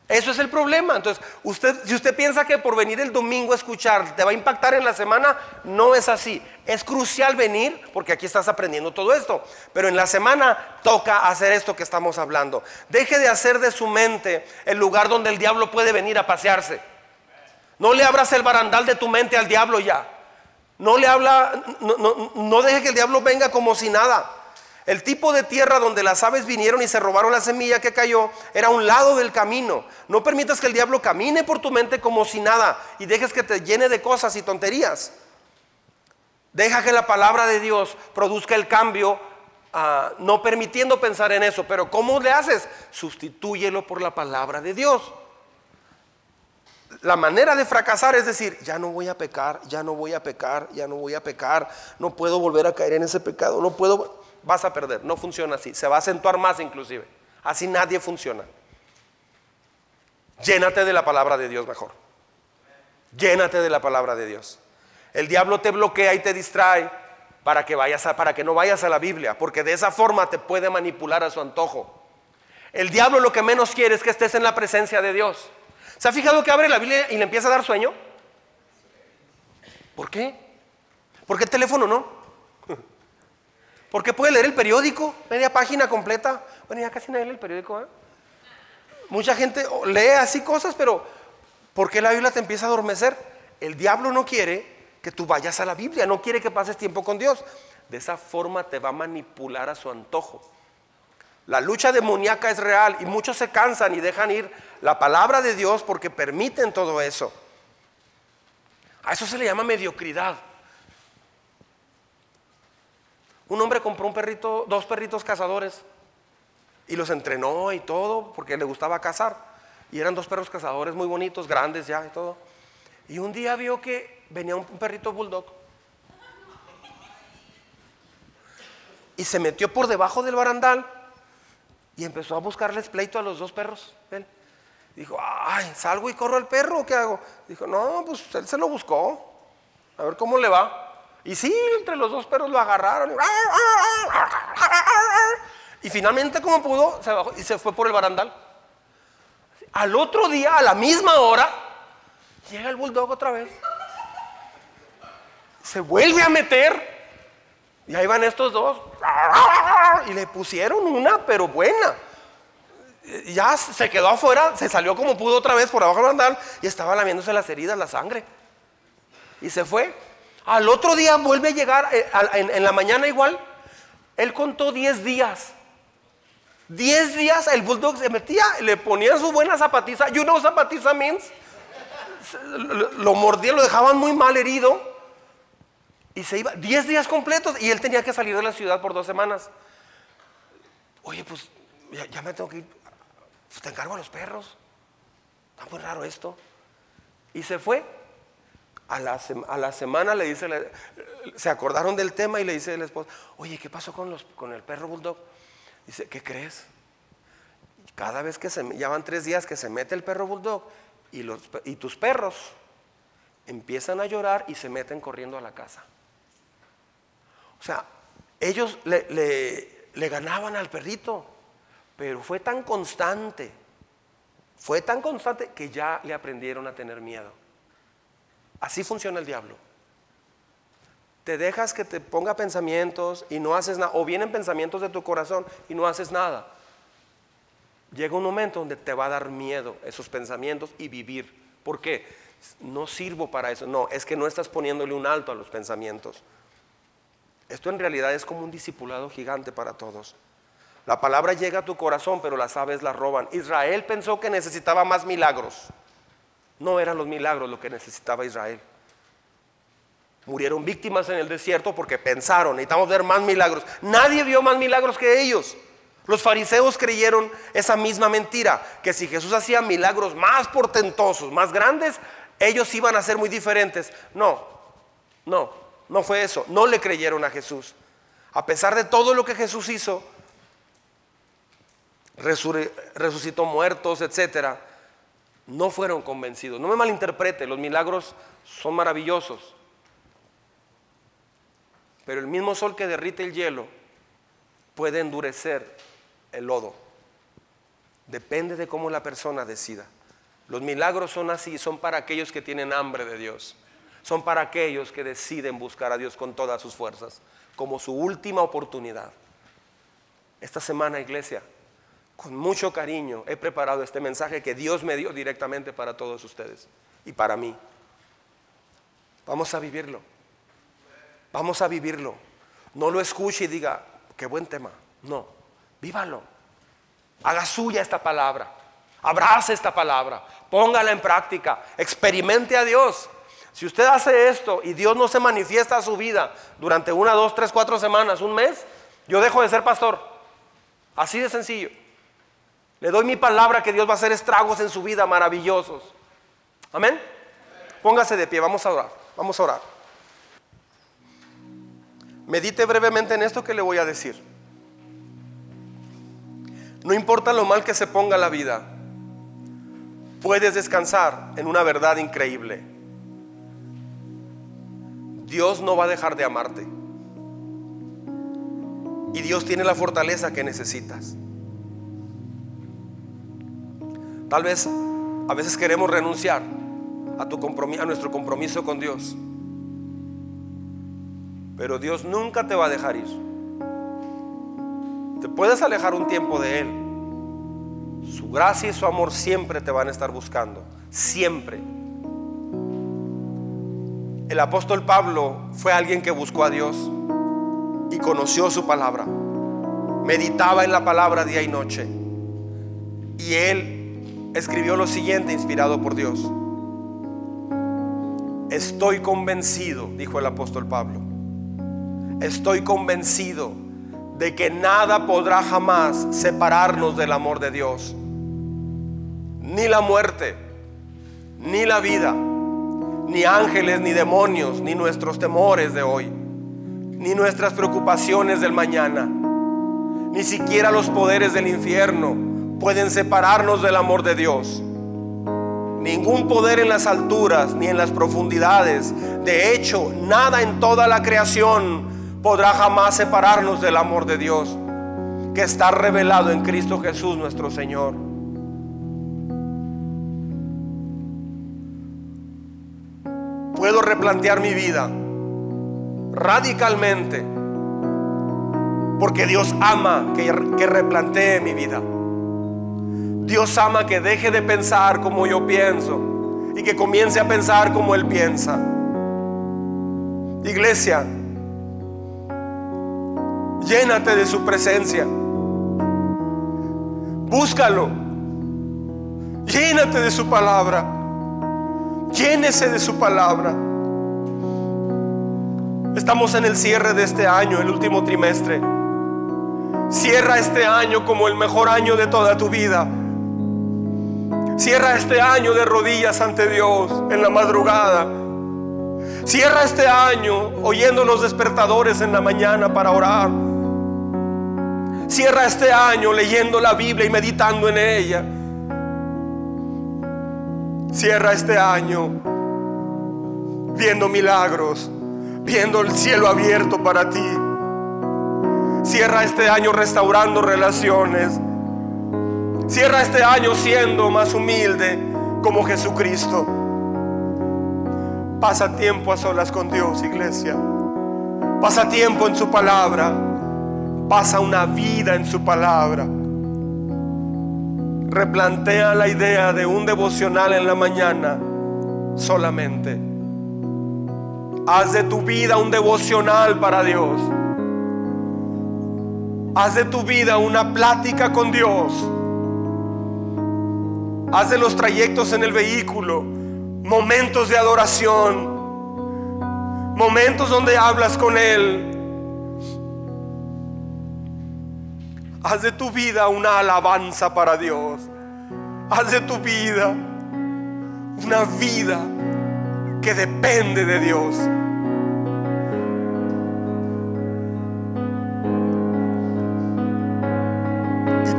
Eso es el problema. Entonces, usted, si usted piensa que por venir el domingo a escuchar te va a impactar en la semana, no es así. Es crucial venir porque aquí estás aprendiendo todo esto. Pero en la semana toca hacer esto que estamos hablando. Deje de hacer de su mente el lugar donde el diablo puede venir a pasearse. No le abras el barandal de tu mente al diablo ya. No le habla, no, no, deje que el diablo venga como si nada. El tipo de tierra donde las aves vinieron y se robaron la semilla que cayó era un lado del camino. No permitas que el diablo camine por tu mente como si nada y dejes que te llene de cosas y tonterías. Deja que la palabra de Dios produzca el cambio, ah, no permitiendo pensar en eso. Pero ¿cómo le haces? Sustitúyelo por la palabra de Dios. La manera de fracasar es decir, ya no voy a pecar, ya no voy a pecar, ya no voy a pecar, no puedo volver a caer en ese pecado, no puedo vas a perder. No funciona así. Se va a acentuar más inclusive. Así nadie funciona. Llénate de la palabra de Dios mejor. Llénate de la palabra de Dios. El diablo te bloquea y te distrae para que, vayas a, para que no vayas a la Biblia, porque de esa forma te puede manipular a su antojo. El diablo lo que menos quiere es que estés en la presencia de Dios. ¿Se ha fijado que abre la Biblia y le empieza a dar sueño? ¿Por qué? Porque el teléfono no. Porque puede leer el periódico, media página completa. Bueno, ya casi nadie lee el periódico. ¿eh? Mucha gente lee así cosas, pero ¿por qué la Biblia te empieza a adormecer? El diablo no quiere que tú vayas a la Biblia, no quiere que pases tiempo con Dios. De esa forma te va a manipular a su antojo. La lucha demoníaca es real y muchos se cansan y dejan ir la palabra de Dios porque permiten todo eso. A eso se le llama mediocridad. Un hombre compró un perrito, dos perritos cazadores y los entrenó y todo porque le gustaba cazar. Y eran dos perros cazadores muy bonitos, grandes ya y todo. Y un día vio que venía un perrito bulldog y se metió por debajo del barandal y empezó a buscarles pleito a los dos perros. Dijo, ay, ¿salgo y corro al perro qué hago? Dijo, no, pues él se lo buscó. A ver cómo le va. Y sí, entre los dos perros lo agarraron. Y finalmente, como pudo, se bajó y se fue por el barandal. Al otro día, a la misma hora, llega el bulldog otra vez. Se vuelve a meter. Y ahí van estos dos. Y le pusieron una, pero buena. Ya se quedó afuera, se salió como pudo otra vez por abajo del barandal y estaba lamiéndose las heridas, la sangre. Y se fue. Al otro día vuelve a llegar, eh, en, la mañana igual, él contó 10 días. 10 días el bulldog se metía, le ponía su buena zapatiza. You know zapatiza means? Lo mordía, lo dejaban muy mal herido. Y se iba 10 días completos y él tenía que salir de la ciudad por dos semanas. Oye, pues ya, me tengo que ir. Pues te encargo a los perros. Está muy raro esto. Y se fue a la, semana le dice, se acordaron del tema y le dice el esposo, oye, ¿qué pasó con, los, con el perro bulldog? Dice, ¿qué crees? Cada vez que se, ya van tres días que se mete el perro bulldog y, los, y tus perros empiezan a llorar y se meten corriendo a la casa. O sea, ellos le, le ganaban al perrito, pero fue tan constante, fue tan constante que ya le aprendieron a tener miedo. Así funciona el diablo. Te dejas que te ponga pensamientos y no haces nada, o vienen pensamientos de tu corazón y no haces nada. Llega un momento donde te va a dar miedo esos pensamientos y vivir. ¿Por qué? No sirvo para eso. No, es que no estás poniéndole un alto a los pensamientos. Esto en realidad es como un discipulado gigante para todos. La palabra llega a tu corazón, pero las aves la roban. Israel pensó que necesitaba más milagros. No eran los milagros lo que necesitaba Israel. Murieron víctimas en el desierto porque pensaron, necesitamos ver más milagros. Nadie vio más milagros que ellos. Los fariseos creyeron esa misma mentira, que si Jesús hacía milagros más portentosos, más grandes, ellos iban a ser muy diferentes. No, no, no fue eso. No le creyeron a Jesús. A pesar de todo lo que Jesús hizo, resucitó muertos, etcétera no fueron convencidos. No me malinterprete, los milagros son maravillosos. Pero el mismo sol que derrite el hielo puede endurecer el lodo. Depende de cómo la persona decida. Los milagros son así, son para aquellos que tienen hambre de Dios. Son para aquellos que deciden buscar a Dios con todas sus fuerzas, como su última oportunidad. Esta semana, iglesia, con mucho cariño he preparado este mensaje que Dios me dio directamente para todos ustedes y para mí. Vamos a vivirlo. Vamos a vivirlo. No lo escuche y diga, qué buen tema. No, vívalo. Haga suya esta palabra. Abrace esta palabra. Póngala en práctica. Experimente a Dios. Si usted hace esto y Dios no se manifiesta a su vida durante una, dos, tres, cuatro semanas, un mes, yo dejo de ser pastor. Así de sencillo. Le doy mi palabra que Dios va a hacer estragos en su vida maravillosos. Amén. Póngase de pie, vamos a orar. Vamos a orar. Medite brevemente en esto que le voy a decir. No importa lo mal que se ponga la vida, puedes descansar en una verdad increíble. Dios no va a dejar de amarte. Y Dios tiene la fortaleza que necesitas. Tal vez a veces queremos renunciar a, tu compromiso, a nuestro compromiso con Dios. Pero Dios nunca te va a dejar ir. Te puedes alejar un tiempo de Él. Su gracia y su amor siempre te van a estar buscando. Siempre. El apóstol Pablo fue alguien que buscó a Dios y conoció su palabra. Meditaba en la palabra día y noche. Y él escribió lo siguiente inspirado por Dios. Estoy convencido, dijo el apóstol Pablo, estoy convencido de que nada podrá jamás separarnos del amor de Dios. Ni la muerte, ni la vida, ni ángeles, ni demonios, ni nuestros temores de hoy, ni nuestras preocupaciones del mañana, ni siquiera los poderes del infierno pueden separarnos del amor de Dios. Ningún poder en las alturas ni en las profundidades. De hecho, nada en toda la creación podrá jamás separarnos del amor de Dios que está revelado en Cristo Jesús nuestro Señor. Puedo replantear mi vida radicalmente porque Dios ama que, replantee mi vida. Dios ama que deje de pensar como yo pienso y que comience a pensar como Él piensa. Iglesia, llénate de su presencia. Búscalo. Llénate de su palabra. Llénese de su palabra. Estamos en el cierre de este año, el último trimestre. Cierra este año como el mejor año de toda tu vida. Cierra este año de rodillas ante Dios en la madrugada. Cierra este año oyendo los despertadores en la mañana para orar. Cierra este año leyendo la Biblia y meditando en ella. Cierra este año viendo milagros, viendo el cielo abierto para ti. Cierra este año restaurando relaciones, Cierra este año siendo más humilde como Jesucristo. Pasa tiempo a solas con Dios, iglesia. Pasa tiempo en su palabra. Pasa una vida en su palabra. Replantea la idea de un devocional en la mañana solamente. Haz de tu vida un devocional para Dios. Haz de tu vida una plática con Dios Haz de los trayectos en el vehículo momentos de adoración, momentos donde hablas con Él. Haz de tu vida una alabanza para Dios. Haz de tu vida una vida que depende de Dios.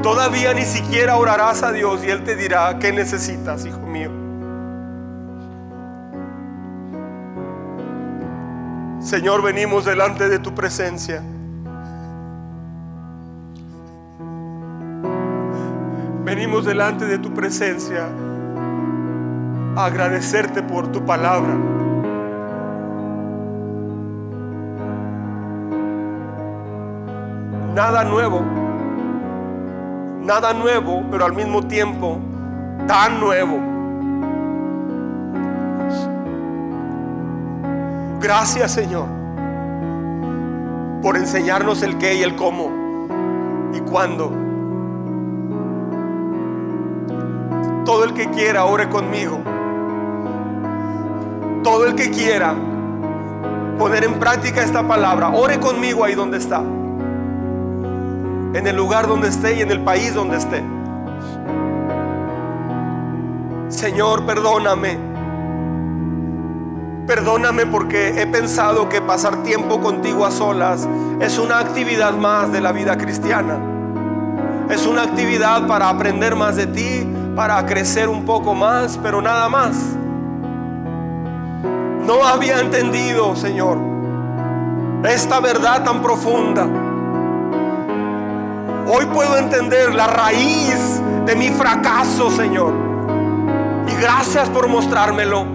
Todavía ni siquiera orarás a Dios y Él te dirá, ¿qué necesitas, hijo mío? Señor, venimos delante de tu presencia. Venimos delante de tu presencia a agradecerte por tu palabra. Nada nuevo nada nuevo, pero al mismo tiempo tan nuevo. Gracias Señor, por enseñarnos el qué y el cómo y cuándo. Todo el que quiera, ore conmigo. Todo el que quiera poner en práctica esta palabra, ore conmigo ahí donde está. En el lugar donde esté y en el país donde esté. Señor, perdóname. Perdóname porque he pensado que pasar tiempo contigo a solas es una actividad más de la vida cristiana. Es una actividad para aprender más de ti, para crecer un poco más, pero nada más. No había entendido, Señor, esta verdad tan profunda. Hoy puedo entender la raíz de mi fracaso, Señor. Y gracias por mostrármelo.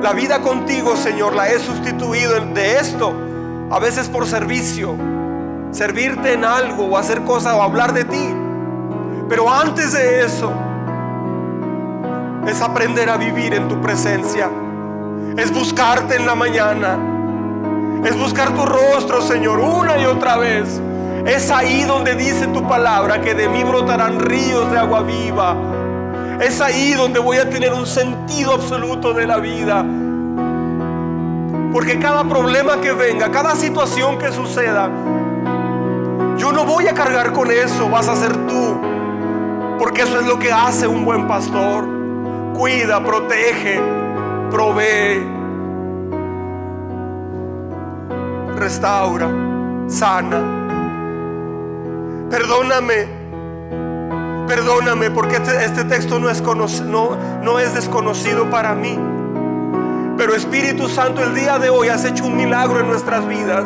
La vida contigo, Señor, la he sustituido de esto, a veces por servicio, servirte en algo o hacer cosas o hablar de ti. Pero antes de eso, es aprender a vivir en tu presencia. Es buscarte en la mañana. Es buscar tu rostro, Señor, una y otra vez. Es ahí donde dice tu palabra que de mí brotarán ríos de agua viva. Es ahí donde voy a tener un sentido absoluto de la vida. Porque cada problema que venga, cada situación que suceda, yo no voy a cargar con eso, vas a ser tú. Porque eso es lo que hace un buen pastor. Cuida, protege, provee, restaura, sana. Perdóname, perdóname porque este, este texto no es, no, no es desconocido para mí. Pero Espíritu Santo, el día de hoy has hecho un milagro en nuestras vidas.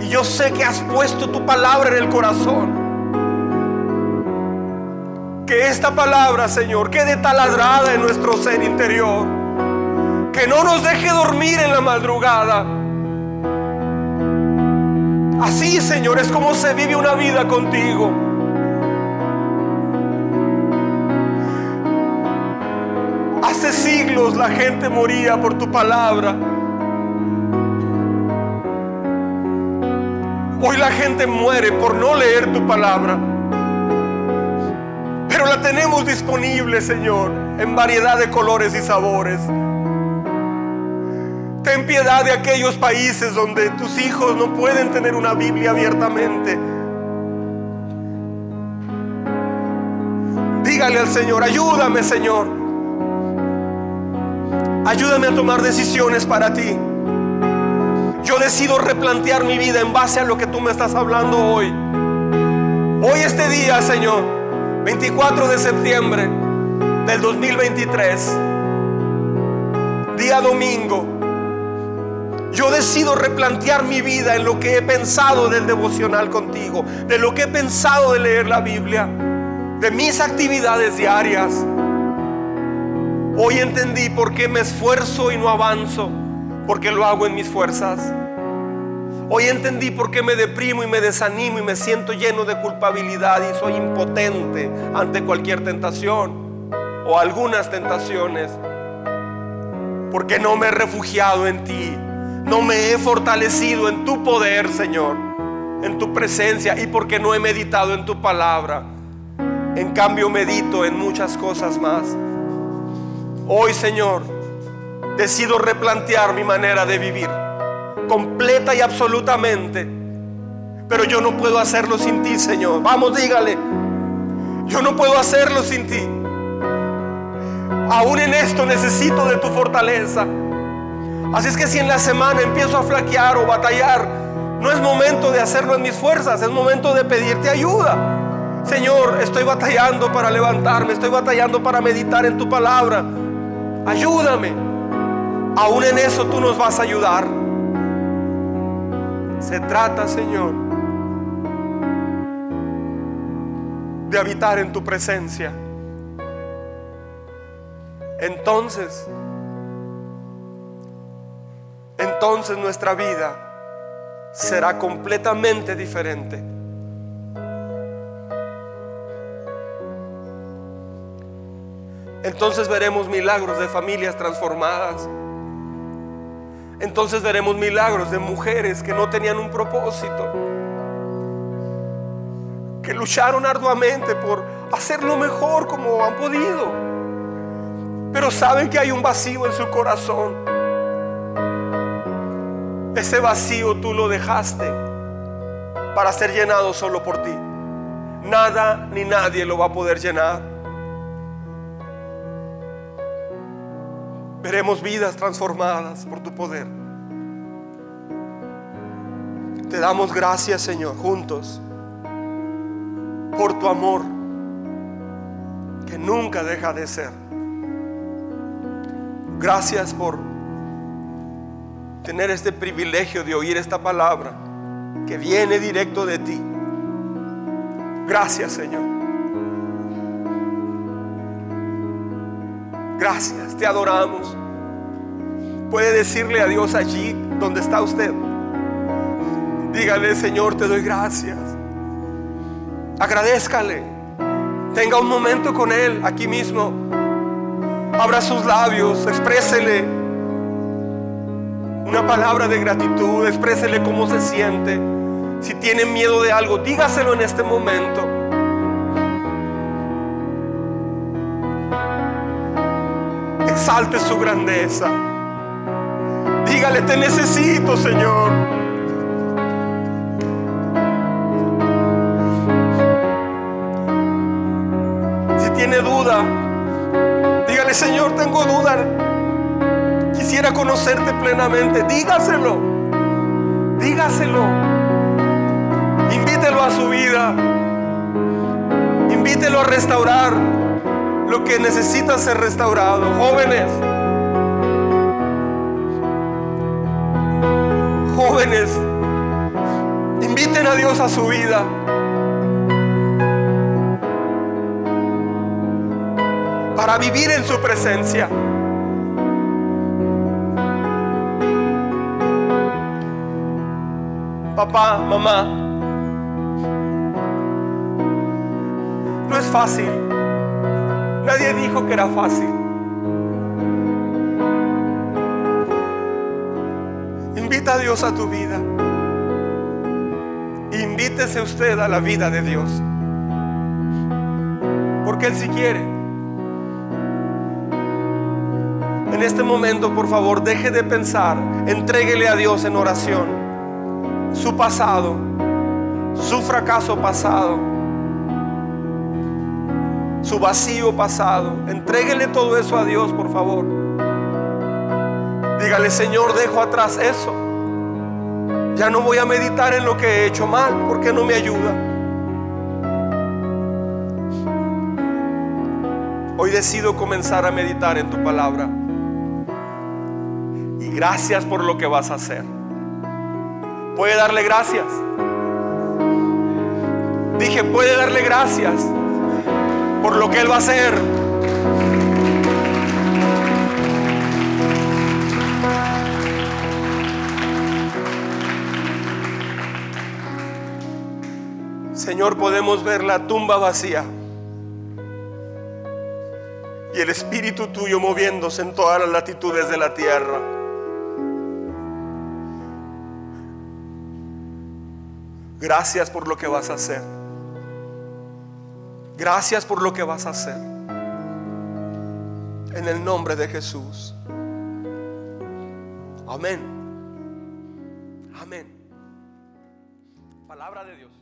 Y yo sé que has puesto tu palabra en el corazón. Que esta palabra, Señor, quede taladrada en nuestro ser interior. Que no nos deje dormir en la madrugada. Así, Señor, es como se vive una vida contigo. Hace siglos la gente moría por tu palabra. Hoy la gente muere por no leer tu palabra pero la tenemos disponible, Señor, en variedad de colores y sabores. Ten piedad de aquellos países donde tus hijos no pueden tener una Biblia abiertamente. Dígale al Señor, ayúdame Señor. Ayúdame a tomar decisiones para ti. Yo decido replantear mi vida en base a lo que tú me estás hablando hoy. Hoy este día, Señor, 24 de septiembre del 2023, día domingo, yo decido replantear mi vida en lo que he pensado del devocional contigo, de lo que he pensado de leer la Biblia, de mis actividades diarias. Hoy entendí por qué me esfuerzo y no avanzo, porque lo hago en mis fuerzas. Hoy entendí por qué me deprimo y me desanimo y me siento lleno de culpabilidad y soy impotente ante cualquier tentación o algunas tentaciones. Porque no me he refugiado en ti. No me he fortalecido en tu poder, Señor. En tu presencia y porque no he meditado en tu palabra. En cambio medito en muchas cosas más. Hoy, Señor, decido replantear mi manera de vivir completa y absolutamente. Pero yo no puedo hacerlo sin ti, Señor. Vamos, dígale. Yo no puedo hacerlo sin ti. Aún en esto necesito de tu fortaleza. Así es que si en la semana empiezo a flaquear o batallar, no es momento de hacerlo en mis fuerzas, es momento de pedirte ayuda. Señor, estoy batallando para levantarme, estoy batallando para meditar en tu palabra. Ayúdame. Aún en eso tú nos vas a ayudar. Se trata, Señor, de habitar en tu presencia. Entonces, entonces nuestra vida será completamente diferente. Entonces veremos milagros de familias transformadas. Entonces veremos milagros de mujeres que no tenían un propósito, que lucharon arduamente por hacerlo mejor como han podido, pero saben que hay un vacío en su corazón. Ese vacío tú lo dejaste para ser llenado solo por ti. Nada ni nadie lo va a poder llenar. Veremos vidas transformadas por tu poder. Te damos gracias, Señor, juntos, por tu amor, que nunca deja de ser. Gracias por tener este privilegio de oír esta palabra que viene directo de ti. Gracias, Señor. Gracias, te adoramos. Puede decirle a Dios allí donde está usted. Dígale, Señor, te doy gracias. Agradezcale. Tenga un momento con Él aquí mismo. Abra sus labios, exprésele una palabra de gratitud, exprésele cómo se siente. Si tiene miedo de algo, dígaselo en este momento. Exalte su grandeza. Dígale, te necesito, Señor. Si tiene duda, dígale, Señor, tengo duda. Quisiera conocerte plenamente. Dígaselo. Dígaselo. Invítelo a su vida. Invítelo a restaurar lo que necesita ser restaurado. Jóvenes. Jóvenes. Inviten a Dios a su vida. Para vivir en su presencia. Papá, mamá. No es fácil. Nadie dijo que era fácil. Invita a Dios a tu vida. Invítese usted a la vida de Dios. Porque Él si quiere. En este momento, por favor, deje de pensar. Entréguele a Dios en oración su pasado, su fracaso pasado, su vacío pasado. Entréguele todo eso a Dios, por favor. Dígale, Señor, dejo atrás eso. Ya no voy a meditar en lo que he hecho mal, porque no me ayuda. Hoy decido comenzar a meditar en tu palabra. Y gracias por lo que vas a hacer. Puede darle gracias. Dije, puede darle gracias por lo que Él va a hacer. Señor, podemos ver la tumba vacía y el Espíritu tuyo moviéndose en todas las latitudes de la tierra. Gracias por lo que vas a hacer. Gracias por lo que vas a hacer. En el nombre de Jesús. Amén. Amén. Palabra de Dios.